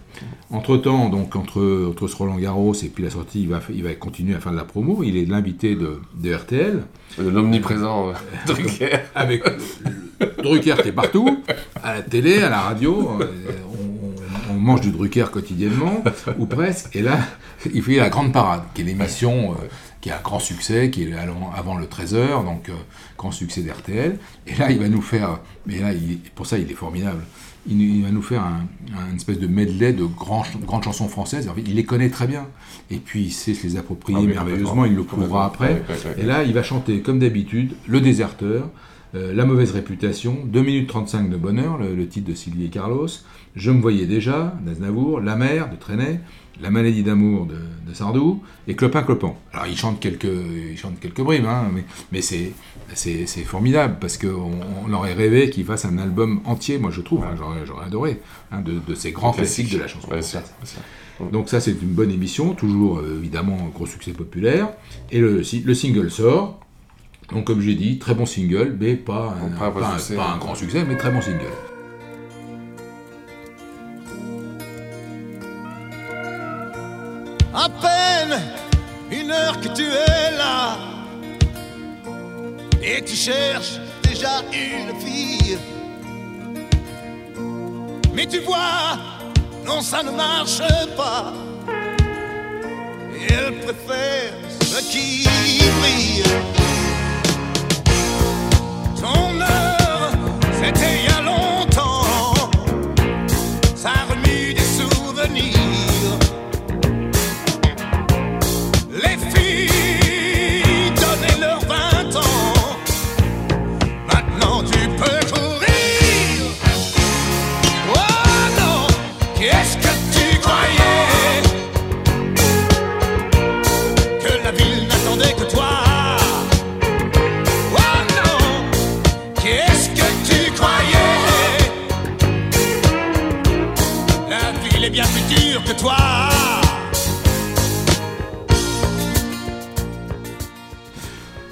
B: Entre temps, donc entre, entre ce Roland Garros et puis la sortie, il va, il va continuer à faire de la promo. Il est l'invité de, de, RTL.
A: Euh, Drucker.
B: Avec Drucker qui est partout, à la télé, à la radio. Euh, on, mange du Drucker quotidiennement, ou presque. Et là, il fait la grande parade, qui est l'émission qui a un grand succès, qui est avant le 13h, donc euh, grand succès d'RTL. Et là, il va nous faire, mais là, pour ça, il est formidable. Il, va nous faire un, espèce de medley de grandes chansons françaises. il les connaît très bien. Et puis, il sait se les approprier ah merveilleusement. Il le prouvera après. Et là, il va chanter, comme d'habitude, Le Déserteur, euh, La mauvaise réputation, 2 minutes 35 de bonheur, le, titre de Sylvie et Carlos, Je me voyais déjà, d'Aznavour, La mer de Trenet, La maladie d'amour de, Sardou, et Clopin Clopin. Alors il chante quelques, il chante quelques brimes, hein, mais, mais c'est, c'est, formidable, parce qu'on on aurait rêvé qu'il fasse un album entier, moi je trouve, hein, j'aurais, adoré, hein, de, ces grands classiques de la chanson. Donc ça c'est une bonne émission, toujours euh, évidemment gros succès populaire, et le, le single sort, donc comme j'ai dit, très bon single, mais pas un, pas, un, grand succès, mais très bon single.
C: À peine une heure que tu es cherches déjà une fille. Mais tu vois, non, ça ne marche pas. Elle préfère ce qui brille. Ton heure, c'était il y a.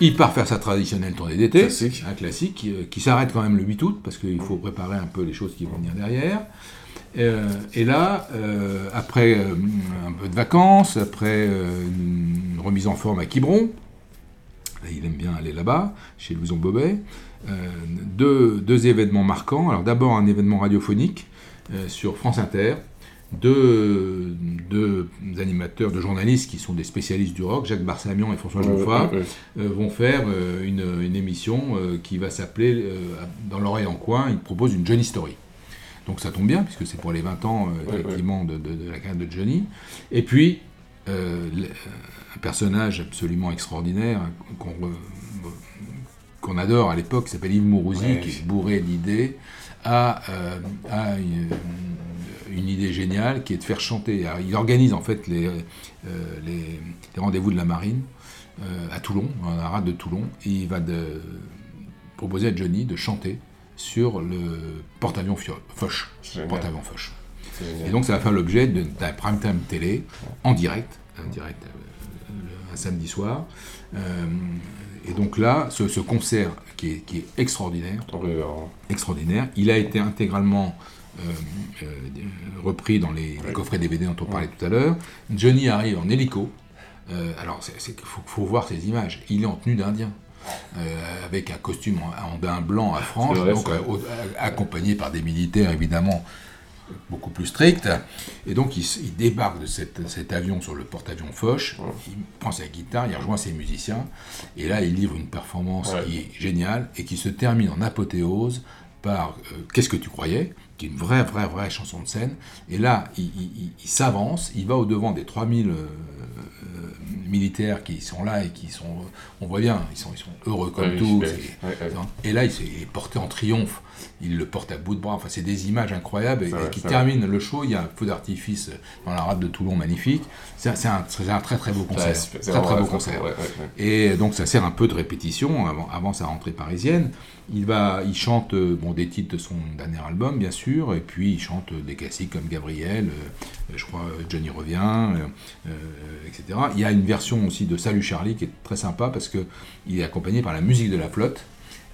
B: Il part faire sa traditionnelle tournée d'été, un classique, euh, qui s'arrête quand même le 8 août, parce qu'il faut préparer un peu les choses qui vont venir derrière. Euh, et là, euh, après un peu de vacances, après une remise en forme à Quiberon, il aime bien aller là-bas, chez Louison Bobet, deux, deux, événements marquants. Alors d'abord un événement radiophonique sur France Inter, deux, deux, animateurs, deux journalistes qui sont des spécialistes du rock, Jacques Barsamian et François Jouffat, euh, vont faire euh, une, une, émission euh, qui va s'appeler Dans l'oreille en coin, ils proposent une Johnny Story. Donc ça tombe bien, puisque c'est pour les 20 ans, effectivement, de, de, la carrière de Johnny. Et puis, un personnage absolument extraordinaire qu'on adore à l'époque, qui s'appelle Yves Mourouzi, qui est bourré d'idées, a, a une, une idée géniale qui est de faire chanter. il organise en fait les, euh, les, rendez-vous de la marine euh, à Toulon, à la rade de Toulon, et il va de, proposer à Johnny de chanter sur le porte-avions Foch. Porte-avions Foch. Et donc ça va faire l'objet d'un prime time télé en direct, en direct euh, un samedi soir. et donc là, ce, concert qui est, qui est extraordinaire, extraordinaire, il a été intégralement repris dans les, coffrets DVD dont on parlait tout à l'heure. Johnny arrive en hélico. Euh, alors, il faut, voir ces images. Il est en tenue d'Indien. avec un costume en, bain blanc à franges, accompagné par des militaires évidemment beaucoup plus stricts. Et donc il, débarque de cet avion sur le porte-avions Foch, il prend sa guitare, il rejoint ses musiciens, et là il livre une performance qui est géniale et qui se termine en apothéose par Qu'est-ce que tu croyais? Qui est une vraie, vraie, vraie chanson de scène. Et là, il, s'avance, il va au-devant des 3000 militaires qui sont là et qui sont, on voit bien, ils sont, ils sont heureux comme tout. et là, il s'est porté en triomphe. Il le porte à bout de bras. Enfin, c'est des images incroyables et, qui terminent le show. Il y a un feu d'artifice dans la rade de Toulon magnifique. C'est un, un, très très beau concert. très très beau concert. Et donc, ça sert un peu de répétition avant, avant sa rentrée parisienne. Il, va, il chante euh, bon, des titres de son dernier album, bien sûr, et puis il chante des classiques comme Gabriel, euh, je crois Johnny revient, etc. Il y a une version aussi de Salut Charlie qui est très sympa parce qu'il est accompagné par la musique de la flotte,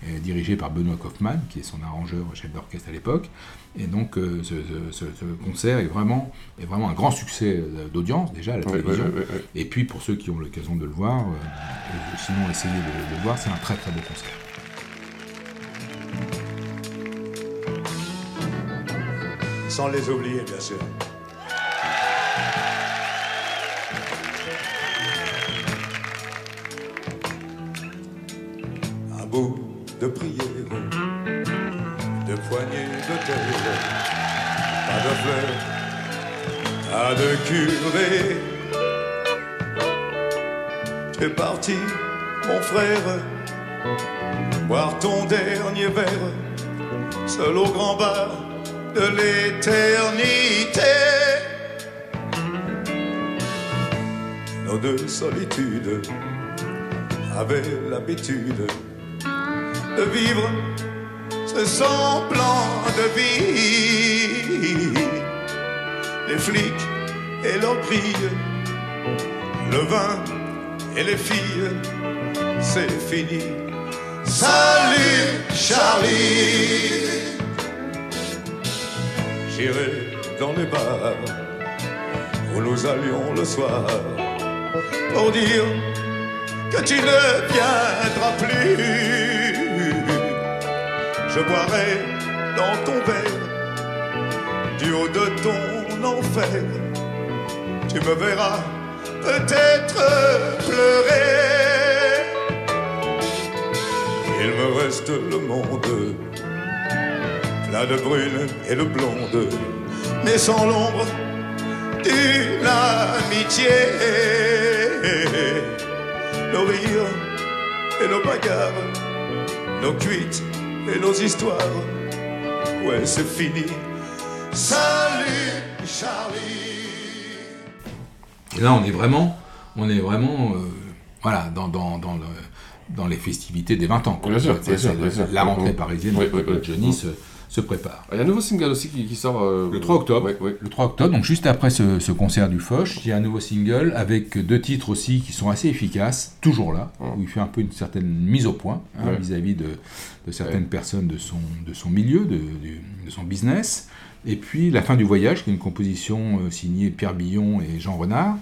B: euh, dirigée par Benoît Kaufmann, qui est son arrangeur, chef d'orchestre à l'époque. Et donc euh, ce, concert est vraiment, est vraiment un grand succès euh, d'audience déjà à la télévision. Et puis pour ceux qui ont l'occasion de le voir, sinon essayez de, le voir, c'est un très très beau concert.
D: Sans les oublier, bien sûr. De prière, de poignées de terre, pas de fleurs, pas de curé. Tu es parti, mon frère, boire ton dernier verre, seul au grand bar de l'éternité. Nos deux solitudes avaient l'habitude de vivre ce semblant de vie. Les flics et leurs brilles, le vin et les filles, c'est fini. Salut Charlie, j'irai dans les bars où nous allions le soir pour dire que tu ne viendras plus je boirai dans ton verre, du haut de ton enfer. Tu me verras peut-être pleurer. Il me reste le monde, plein de brune et de blonde, mais sans l'ombre d'une amitié. Nos rires et nos bagarres, nos cuites et nos histoires. Ouais, c'est fini. Salut Charlie.
B: Et là, on est vraiment, on est vraiment, euh, voilà, dans, dans, dans, le, dans, les festivités des 20 ans. Bien sûr, la rentrée parisienne de Johnny se prépare.
A: Il y a un nouveau single aussi qui, sort euh,
B: le 3 octobre. Le 3 octobre, donc juste après ce, concert du Foch, il y a un nouveau single avec deux titres aussi qui sont assez efficaces, toujours là, où il fait un peu une certaine mise au point hein, vis-à-vis de, certaines personnes de son, de son milieu, de, son business. Et puis La fin du voyage, qui est une composition euh, signée Pierre Billon et Jean Renard,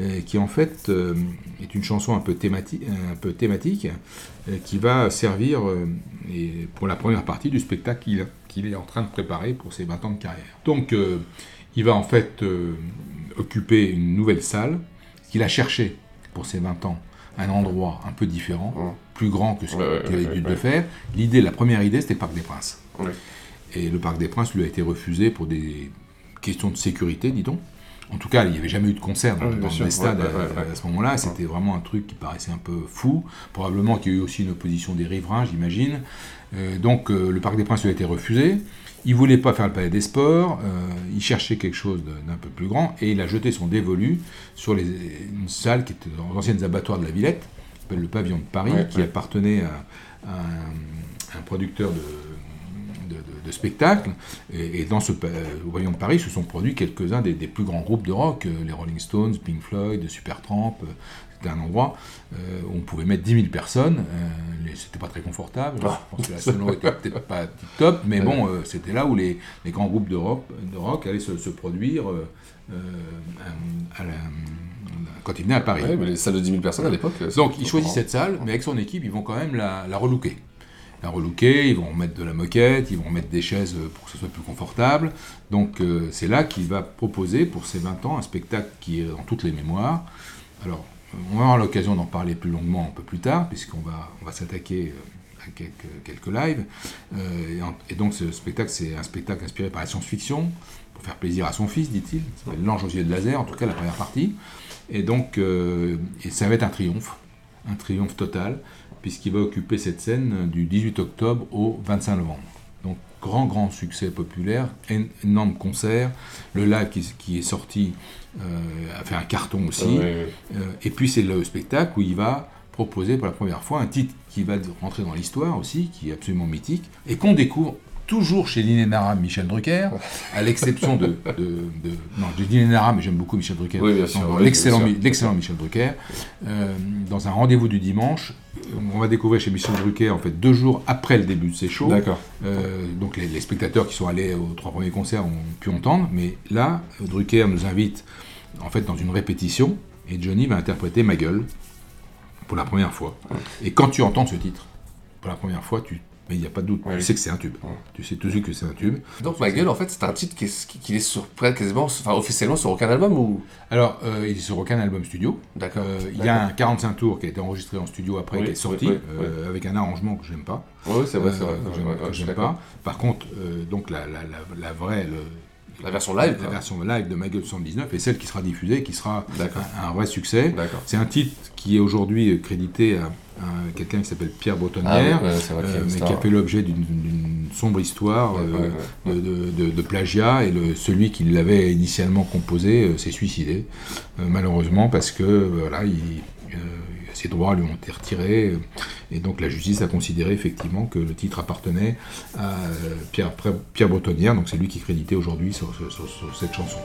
B: euh, qui en fait est une chanson un peu, thématique, un peu thématique, qui va servir pour la première partie du spectacle qu'il a qu'il est en train de préparer pour ses 20 ans de carrière. Donc, euh, il va en fait euh, occuper une nouvelle salle, qu'il a cherché pour ses 20 ans, un endroit un peu différent, plus grand que ce qu'il avait dû de faire. L'idée, la première idée, c'était le Parc des Princes. Et le Parc des Princes lui a été refusé pour des questions de sécurité, dit-on. En tout cas, il n'y avait jamais eu de concert dans, les stades à, ce moment-là. C'était vraiment un truc qui paraissait un peu fou. Probablement qu'il y a eu aussi une opposition des riverains, j'imagine. Euh, donc euh, le Parc des Princes lui a été refusé. Il voulait pas faire le Palais des Sports, euh, il cherchait quelque chose d'un peu plus grand et il a jeté son dévolu sur les, une salle qui était dans les anciennes abattoirs de la Villette, qui s'appelle le Pavillon de Paris, qui appartenait à, un, producteur de, de, spectacles. Et, dans ce Pavillon de Paris se sont produits quelques-uns des, des, plus grands groupes de rock, les Rolling Stones, Pink Floyd, Supertramp, un endroit euh, où on pouvait mettre 10 000 personnes. Euh, c'était pas très confortable. Je pense que la sono était peut-être pas top, mais bon, euh, c'était là où les, les, grands groupes de rock, de rock allaient se, produire quand ils venaient à Paris.
A: mais les salles de 10 000 personnes à l'époque.
B: Donc, ils choisissent cette salle, mais avec son équipe, ils vont quand même la, la relooker ils vont mettre de la moquette, ils vont mettre des chaises pour que ce soit plus confortable. Donc c'est là qu'il va proposer pour ses 20 ans un spectacle qui est dans toutes les mémoires. Alors on va avoir l'occasion d'en parler plus longuement un peu plus tard, puisqu'on va, on s'attaquer euh, quelques, quelques lives. Euh, et, donc ce spectacle, c'est un spectacle inspiré par la science-fiction, pour faire plaisir à son fils, dit-il. Ça s'appelle L'ange aux yeux de laser, en tout cas la première partie. Et donc, euh, ça va être un triomphe, un triomphe total, puisqu'il va occuper cette scène du 18 octobre au 25 novembre. Donc, grand, grand succès populaire, énorme concert. Le live qui, qui est sorti euh, a fait un carton aussi. Euh, et puis, c'est le spectacle où il va proposer pour la première fois un titre qui va rentrer dans l'histoire aussi, qui est absolument mythique, et qu'on découvre toujours chez l'inénarrable Michel Drucker, à l'exception de, de, de- Non, l'inénarrable, mais j'aime beaucoup Michel Drucker.
A: Oui, bien sûr,
B: Non,
A: oui,
B: L'excellent Michel Drucker. Euh, dans un rendez-vous du dimanche, on va découvrir chez Michel Drucker, en fait, deux jours après le début de ses shows.
A: D'accord.
B: Euh, donc les, les spectateurs qui sont allés aux trois premiers concerts ont pu entendre, mais là, Drucker nous invite en fait dans une répétition, et Johnny va interpréter Ma gueule pour la première fois. Et quand tu entends ce titre, pour la première fois, tu... Mais il n'y a pas de doute, tu sais que c'est un tube. Tu sais tout de suite que c'est un tube.
A: Donc Ma gueule, en fait, c'est un titre qui est, qui est sur, presque quasiment, enfin officiellement sur aucun album ou?
B: Alors, euh, il est sur aucun album studio.
A: D'accord.
B: Euh, il y a un 45 tours qui a été enregistré en studio après,
A: Oui,
B: qui est sorti, euh, avec un arrangement que j'aime pas.
A: Oui, c'est vrai, c'est vrai.
B: que j'aime- pas. Par contre, donc la, la, la, la vraie. le-
A: La version live,
B: La version live de Ma gueule 79 est celle qui sera diffusée, qui sera un, un vrai succès. C'est un titre qui est aujourd'hui crédité à, à quelqu'un qui s'appelle Pierre Bretonnière,
A: Ah oui, ouais, une
B: mais qui a fait l'objet d'une- sombre histoire euh,
A: ouais, ouais,
B: de, de- de- de plagiat, et le, celui qui l'avait initialement composé euh, s'est suicidé, euh, malheureusement, parce que euh, voilà, il, euh, ses droits lui ont été retirés, et donc la justice a considéré effectivement que le titre appartenait à euh, Pierre, Pierre Bretonnière, donc c'est lui qui est crédité aujourd'hui sur- cette chanson.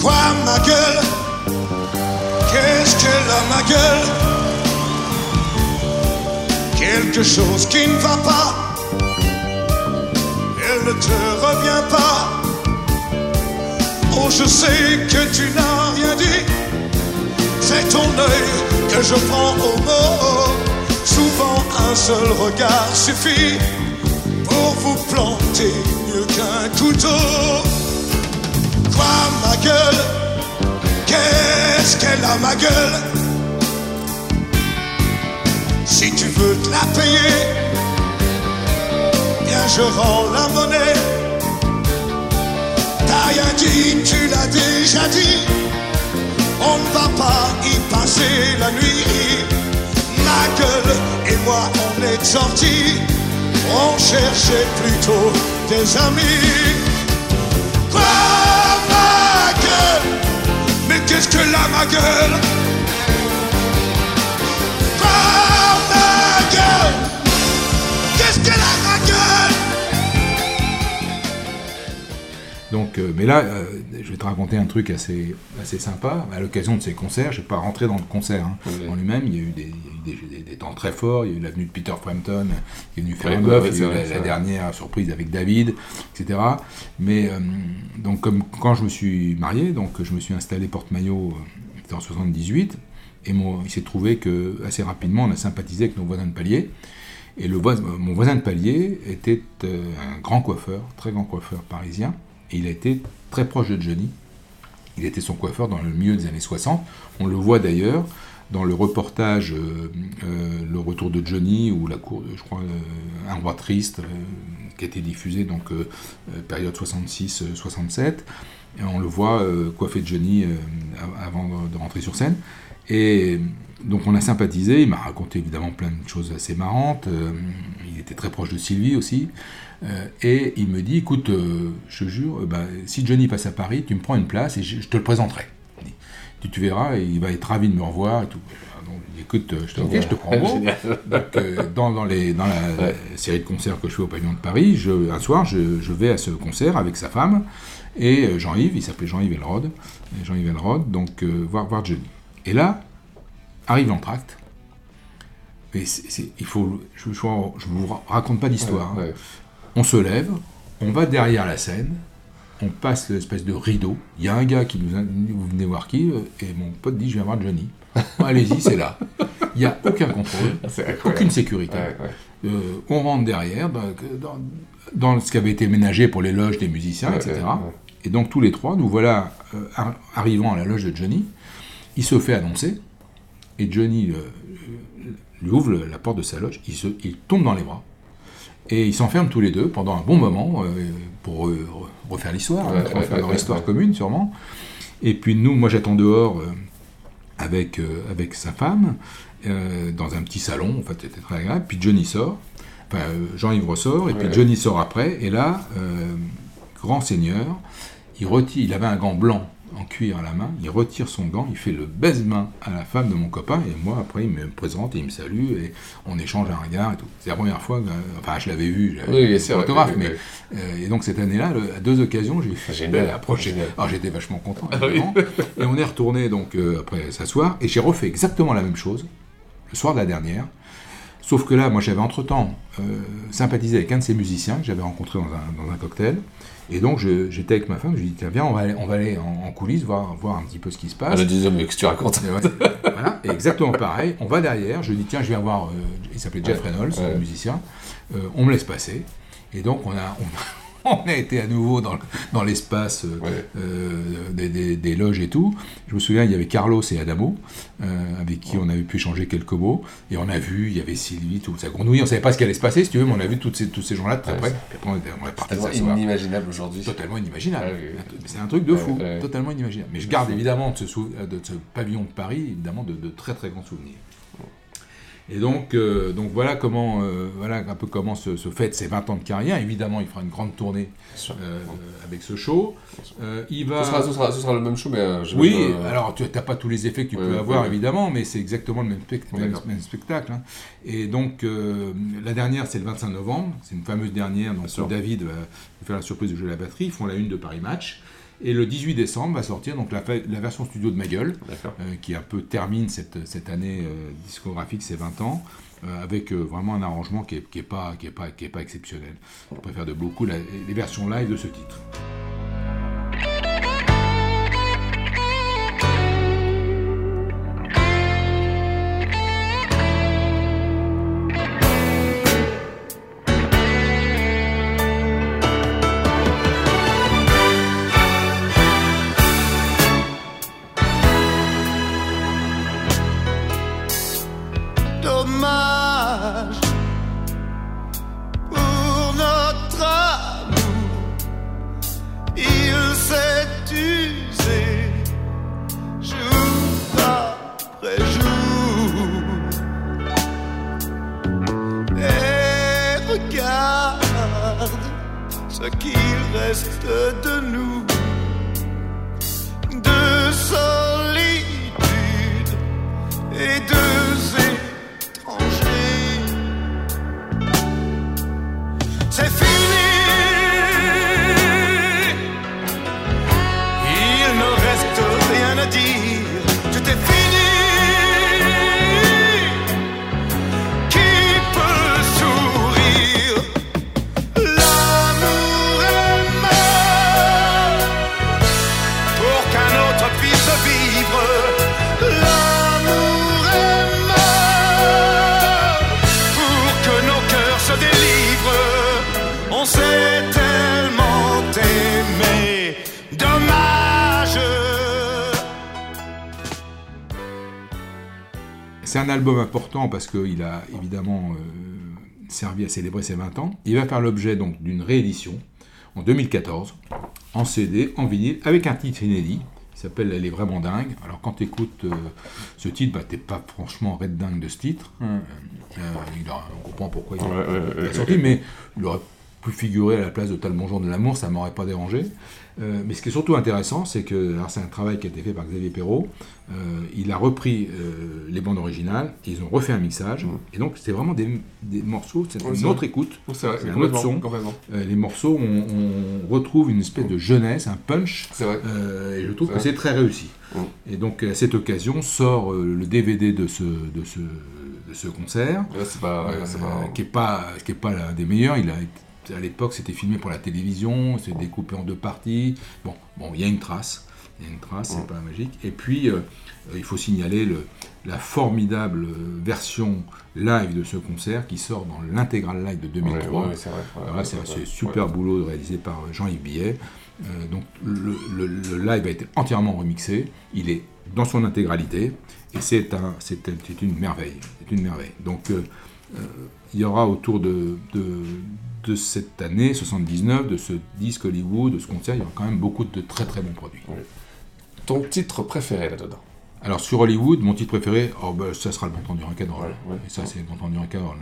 D: Quoi ma gueule. Qu'est-ce qu'elle a ma gueule? Quelque chose qui ne va pas. Elle ne te revient pas. Oh je sais que tu n'as rien dit. C'est ton œil que je prends au mot. Souvent un seul regard suffit Pour vous planter mieux qu'un couteau. Quoi ma gueule. Qu'est-ce qu'elle a ma gueule? Si tu veux te la payer Bien je rends la monnaie. T'as rien dit, tu l'as déjà dit. On ne va pas y passer la nuit. Ma gueule et moi on est sortis On cherchait plutôt des amis. Quoi ma gueule? Mais qu'est-ce que là ma gueule? Qu'est-ce qu'elle a ma gueule
B: Donc, euh, mais là, euh, je vais te raconter un truc assez, assez sympa. À l'occasion de ces concerts, je ne vais pas rentrer dans le concert hein, en lui-même. Il y a eu, des, il y a eu des- des- des temps très forts. Il y a eu l'avenue de Peter Frampton
A: ouais,
B: il y a eu
A: vrai,
B: la, dernière surprise avec David, etc. Mais euh, donc, comme quand je me suis marié, donc je me suis installé porte-maillot, en 78. Et il s'est trouvé que assez rapidement, on a sympathisé avec nos voisins de palier. Et mon voisin de palier était euh, un grand coiffeur, très grand coiffeur parisien, et il a été très proche de Johnny. Il était son coiffeur dans le milieu des années 60. On le voit d'ailleurs dans le reportage euh, euh, Le Retour de Johnny, ou la cour, je crois, Un roi triste, qui a été diffusé, donc période 66-67. Et on le voit coiffer Johnny av- avant de rentrer sur scène. Et donc on a sympathisé, il m'a raconté évidemment plein de choses assez marrantes, euh, il était très proche de Sylvie aussi, euh, et il me dit, écoute, euh, je te jure, euh, bah, si Johnny passe à Paris, tu me prends une place et je, te le présenterai. Tu, tu verras, il va être ravi de me revoir et tout. Donc, il dit, écoute, euh, je te, ok, je te prends. Donc, euh, dans, dans les, dans la série de concerts que je fais au pavillon de Paris, je, un soir, je, je vais à ce concert avec sa femme et euh, Jean-Yves, il s'appelait Jean-Yves Elrod, Jean-Yves Elrod, donc euh, voir, voir Johnny. Et là, arrive l'entracte. Mais c'est- c'est- il faut, je ne vous ra- raconte pas d'histoire.
A: Ouais,
B: hein. On se lève, on va derrière la scène, on passe l'espèce de rideau. Il y a un gars qui nous a vous venez voir qui euh, Et mon pote dit Je viens voir Johnny. Bon, Allez-y, c'est là. Il n'y a aucun contrôle, aucune sécurité.
A: Ouais.
B: Euh, on rentre derrière, dans, dans- dans ce qui avait été ménagé pour les loges des musiciens, etc. Et donc tous les trois, nous voilà euh, ar- arrivant à la loge de Johnny. Il se fait annoncer, et Johnny euh, lui ouvre la porte de sa loge, il, se, il tombe dans les bras. Et ils s'enferment tous les deux pendant un bon moment euh, pour euh, re- refaire l'histoire,
A: Ouais,
B: hein,
A: ouais,
B: refaire
A: ouais,
B: leur histoire commune sûrement. Et puis nous, moi j'attends dehors euh, avec, euh, avec sa femme, euh, dans un petit salon, en fait c'était très agréable. Puis Johnny sort, enfin euh, Jean-Yves ressort, et puis. Johnny sort après, et là, euh, grand seigneur, il retire, il avait un gant blanc en cuir à la main, il retire son gant, il fait le baise-main à la femme de mon copain, et moi après il me présente et il me salue, et on échange un regard et tout. C'est la première fois que, enfin je l'avais vu, j'avais
A: Oui,
B: vu
A: sûr,
B: photographe, mais euh, et donc cette année-là, à deux occasions, j'ai fait
A: Génial,
B: approché.
A: génial.
B: Alors j'étais vachement content,
A: Ah
B: évidemment. et on est retourné donc euh, après s'asseoir, et j'ai refait exactement la même chose le soir de la dernière. Sauf que là, moi, j'avais entre-temps euh, sympathisé avec un de ces musiciens que j'avais rencontré dans un, dans un cocktail. Et donc, j'étais avec ma femme, je lui ai dit, tiens, viens, on va aller, on va aller en, en coulisses, voir, voir un petit peu ce qui se passe.
A: Elle a dit, mais que tu racontes
B: ouais, voilà, et exactement pareil. On va derrière, je lui dis, tiens, je viens voir, euh, il s'appelait Jeff
A: Ouais,
B: Reynolds,
A: ouais.
B: le musicien. Euh, on me laisse passer. Et donc, on a, on, a- on a été à nouveau dans, le- dans l'espace euh, euh, des, des- des loges et tout. Je me souviens, il y avait Carlos et Adamo, euh, avec qui on avait pu échanger quelques mots. Et on a vu, il y avait Sylvie, tout ça grenouille. On ne savait pas ce qui allait se passer, si tu veux, mais on a vu toutes ces, tous ces gens-là de très
A: Ouais,
B: près.
A: c'est-
B: Puis après, on est, parti
A: inimaginable aujourd'hui.
B: Totalement inimaginable. C'est un truc de fou, totalement inimaginable. Mais je garde évidemment de ce, sou- de ce pavillon de Paris, évidemment, de, de très très grands souvenirs. Et donc, euh, donc voilà comment, euh, voilà un peu comment se, se fête ses 20 ans de carrière. Évidemment, il fera une grande tournée euh, avec ce show. Il va.
A: Ce sera, ce, sera, ce sera le même show, mais.
B: Oui,
A: euh,
B: alors tu n'as pas tous les effets que tu
A: Ouais,
B: peux
A: ouais,
B: avoir
A: ouais.
B: évidemment, mais c'est exactement le même, spect-
A: Ouais,
B: même-
A: d'accord.
B: même spectacle. hein. Et donc la dernière c'est le 25 novembre, c'est une fameuse dernière, donc David va faire la surprise de jouer la batterie, ils font la une de Paris Match. Et le 18 décembre va sortir donc la, version studio de Ma Gueule, euh, qui un peu termine cette, cette année euh, discographique, ses 20 ans, euh, avec vraiment un arrangement qui n'est qui est pas, qui est pas, qui est pas exceptionnel. Je préfère de beaucoup la- les versions live de ce titre. Un album important parce qu'il a évidemment euh, servi à célébrer ses 20 ans. Il va faire l'objet donc d'une réédition en 2014, en CD, en vinyle, avec un titre inédit qui s'appelle Elle est vraiment dingue. Alors quand tu écoutes euh, ce titre, bah, t'es pas franchement red dingue de ce titre. Euh, euh, il a- on comprend pourquoi il a,
A: Ouais,
B: sorti, mais il aurait pu figurer à la place de Tal Bonjour de l'amour, ça m'aurait pas dérangé. Euh, mais ce qui est surtout intéressant, c'est que c'est un travail qui a été fait par Xavier Perrault. Euh, il a repris euh, les bandes originales, et ils ont refait un mixage, et donc c'est vraiment des, des morceaux, c'est une autre écoute,
A: c'est
B: un autre son. les morceaux, on, on retrouve une espèce de jeunesse, un punch, et je trouve que c'est très réussi. Et donc à cette occasion sort le DVD de ce, de ce, de ce concert,
A: Là, c'est pas.
B: qui n'est pas, qui est pas l'un des meilleurs. Il a, à l'époque, c'était filmé pour la télévision, c'est découpé en deux parties. Bon, bon, il y a une trace. Il y a une trace, c'est pas magique. Et puis, euh, il faut signaler le, la formidable euh, version live de ce concert qui sort dans l'intégral live de 2003.
A: Ouais, ouais, c'est. Ouais, ouais,
B: un
A: ouais,
B: super boulot réalisé par Jean-Yves Billet. Euh, donc le, le- le live a été entièrement remixé. Il est dans son intégralité et c'est un, une merveille. C'est une merveille. Donc euh, euh, il y aura autour de, de, de cette année 79, de ce disque Hollywood, de ce concert, il y aura quand même beaucoup de très très bons produits.
A: Ton titre préféré là-dedans
B: Alors sur Hollywood, mon titre préféré, oh, bah, ça sera le Bon Temps du Rock'n'Roll.
A: ouais.
B: Et ça, c'est le Bon Temps du Rock'n'Roll.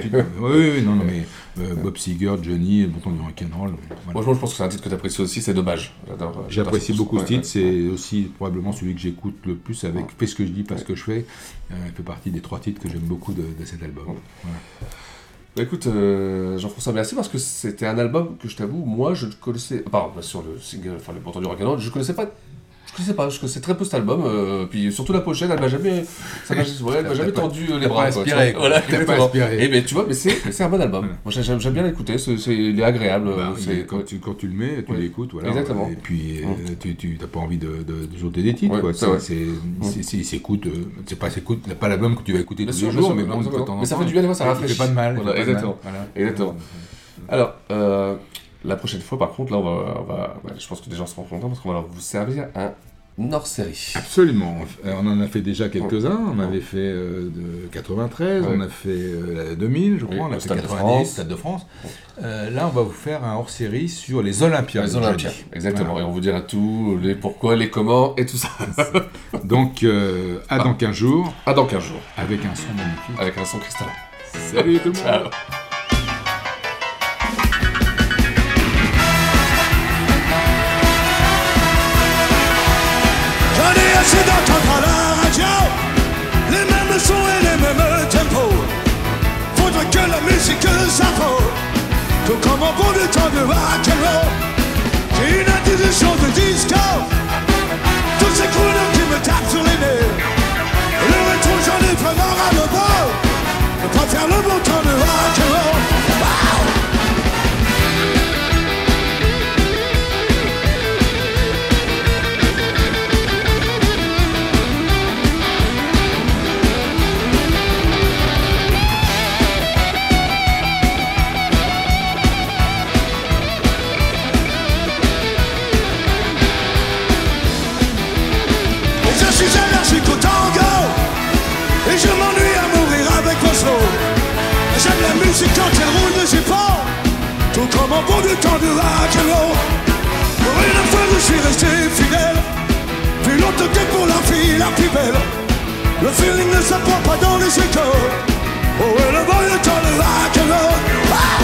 B: titre- Oui, oui, non, non, mais euh, Bob Seger, Johnny, le Bon Temps du Rock'n'Roll. voilà.
A: Moi, je pense que c'est un titre que tu apprécies aussi, c'est dommage. Euh,
B: J'apprécie beaucoup ce titre, c'est aussi probablement celui que j'écoute le plus avec Fais ce que je dis, pas ce que je fais. Euh, il fait partie des trois titres que j'aime beaucoup de, de cet album. Voilà.
A: Bah écoute, euh, Jean-François, merci parce que c'était un album que je t'avoue, moi je ne connaissais. Bah, sur le single, enfin le temps du rock'n'roll, je connaissais pas. Je connaissais pas, connaissais très peu cet album, euh, puis surtout la pochette, elle m'a jamais, ça m'a ouais, elle m'a
B: T'as
A: jamais tendu
B: t'as
A: les bras.
B: inspiré, quoi.
A: Voilà,
B: T'as pas inspiré.
A: Et ben tu vois, mais c'est c'est un bon album. Moi j'aime bien l'écouter, c'est c'est- il est agréable.
B: Bah,
A: euh, c'est-
B: quand, tu, quand tu le mets, tu
A: Ouais.
B: l'écoutes, voilà.
A: Exactement.
B: Et puis, euh,
A: Mm.
B: tu, tu n'as pas envie de, de, de sauter des titres,
A: Ouais,
B: quoi.
A: c'est
B: C'est, c'est, c'est- c'est- s'écoute, c'est pas, c'est cool- pas l'album que tu vas écouter tous les jours, mais bon,
A: mais ça fait du bien, des fois, ça rafraîchit.
B: fait pas de mal. il
A: Voilà,
B: fait pas de mal.
A: exactement. Exactement. Alors, euh, la prochaine fois, par contre, là, on va, on va- ouais, je pense que les gens seront contents parce qu'on va leur vous servir un hors-série.
B: Absolument. Euh, On en a fait déjà quelques-uns. On avait fait euh, de 93, on a fait euh, la 2000, je crois,
A: Oui,
B: on a fait
A: Stade de
B: 90,
A: France.
B: Stade de France. Euh, là, on va vous faire un hors-série sur les Olympiades.
A: Les Olympiades, exactement.
B: Voilà.
A: Et on vous dira tout, les pourquoi, les comment et tout ça.
B: Donc, euh, à dans 15 jours.
A: À dans 15 jours.
B: Avec un son magnifique.
A: Avec un son cristallin.
B: Salut tout le monde.
A: Ciao.
D: S'affole Tout comme en bon du temps de rock'n'roll J'ai une intuition de disco. Tous ces crooners qui me tapent sur les nerfs Le rétro j'en ai vraiment ras le bol Ne pas faire le bon temps de rock'n'roll Wow comme en bon du temps de rock'n'roll Pour une fois je suis resté fidèle. Plus longtemps que pour la fille la plus belle. Le feeling ne s'apprend pas dans les écoles. Oh et le bon du temps de rock'n'roll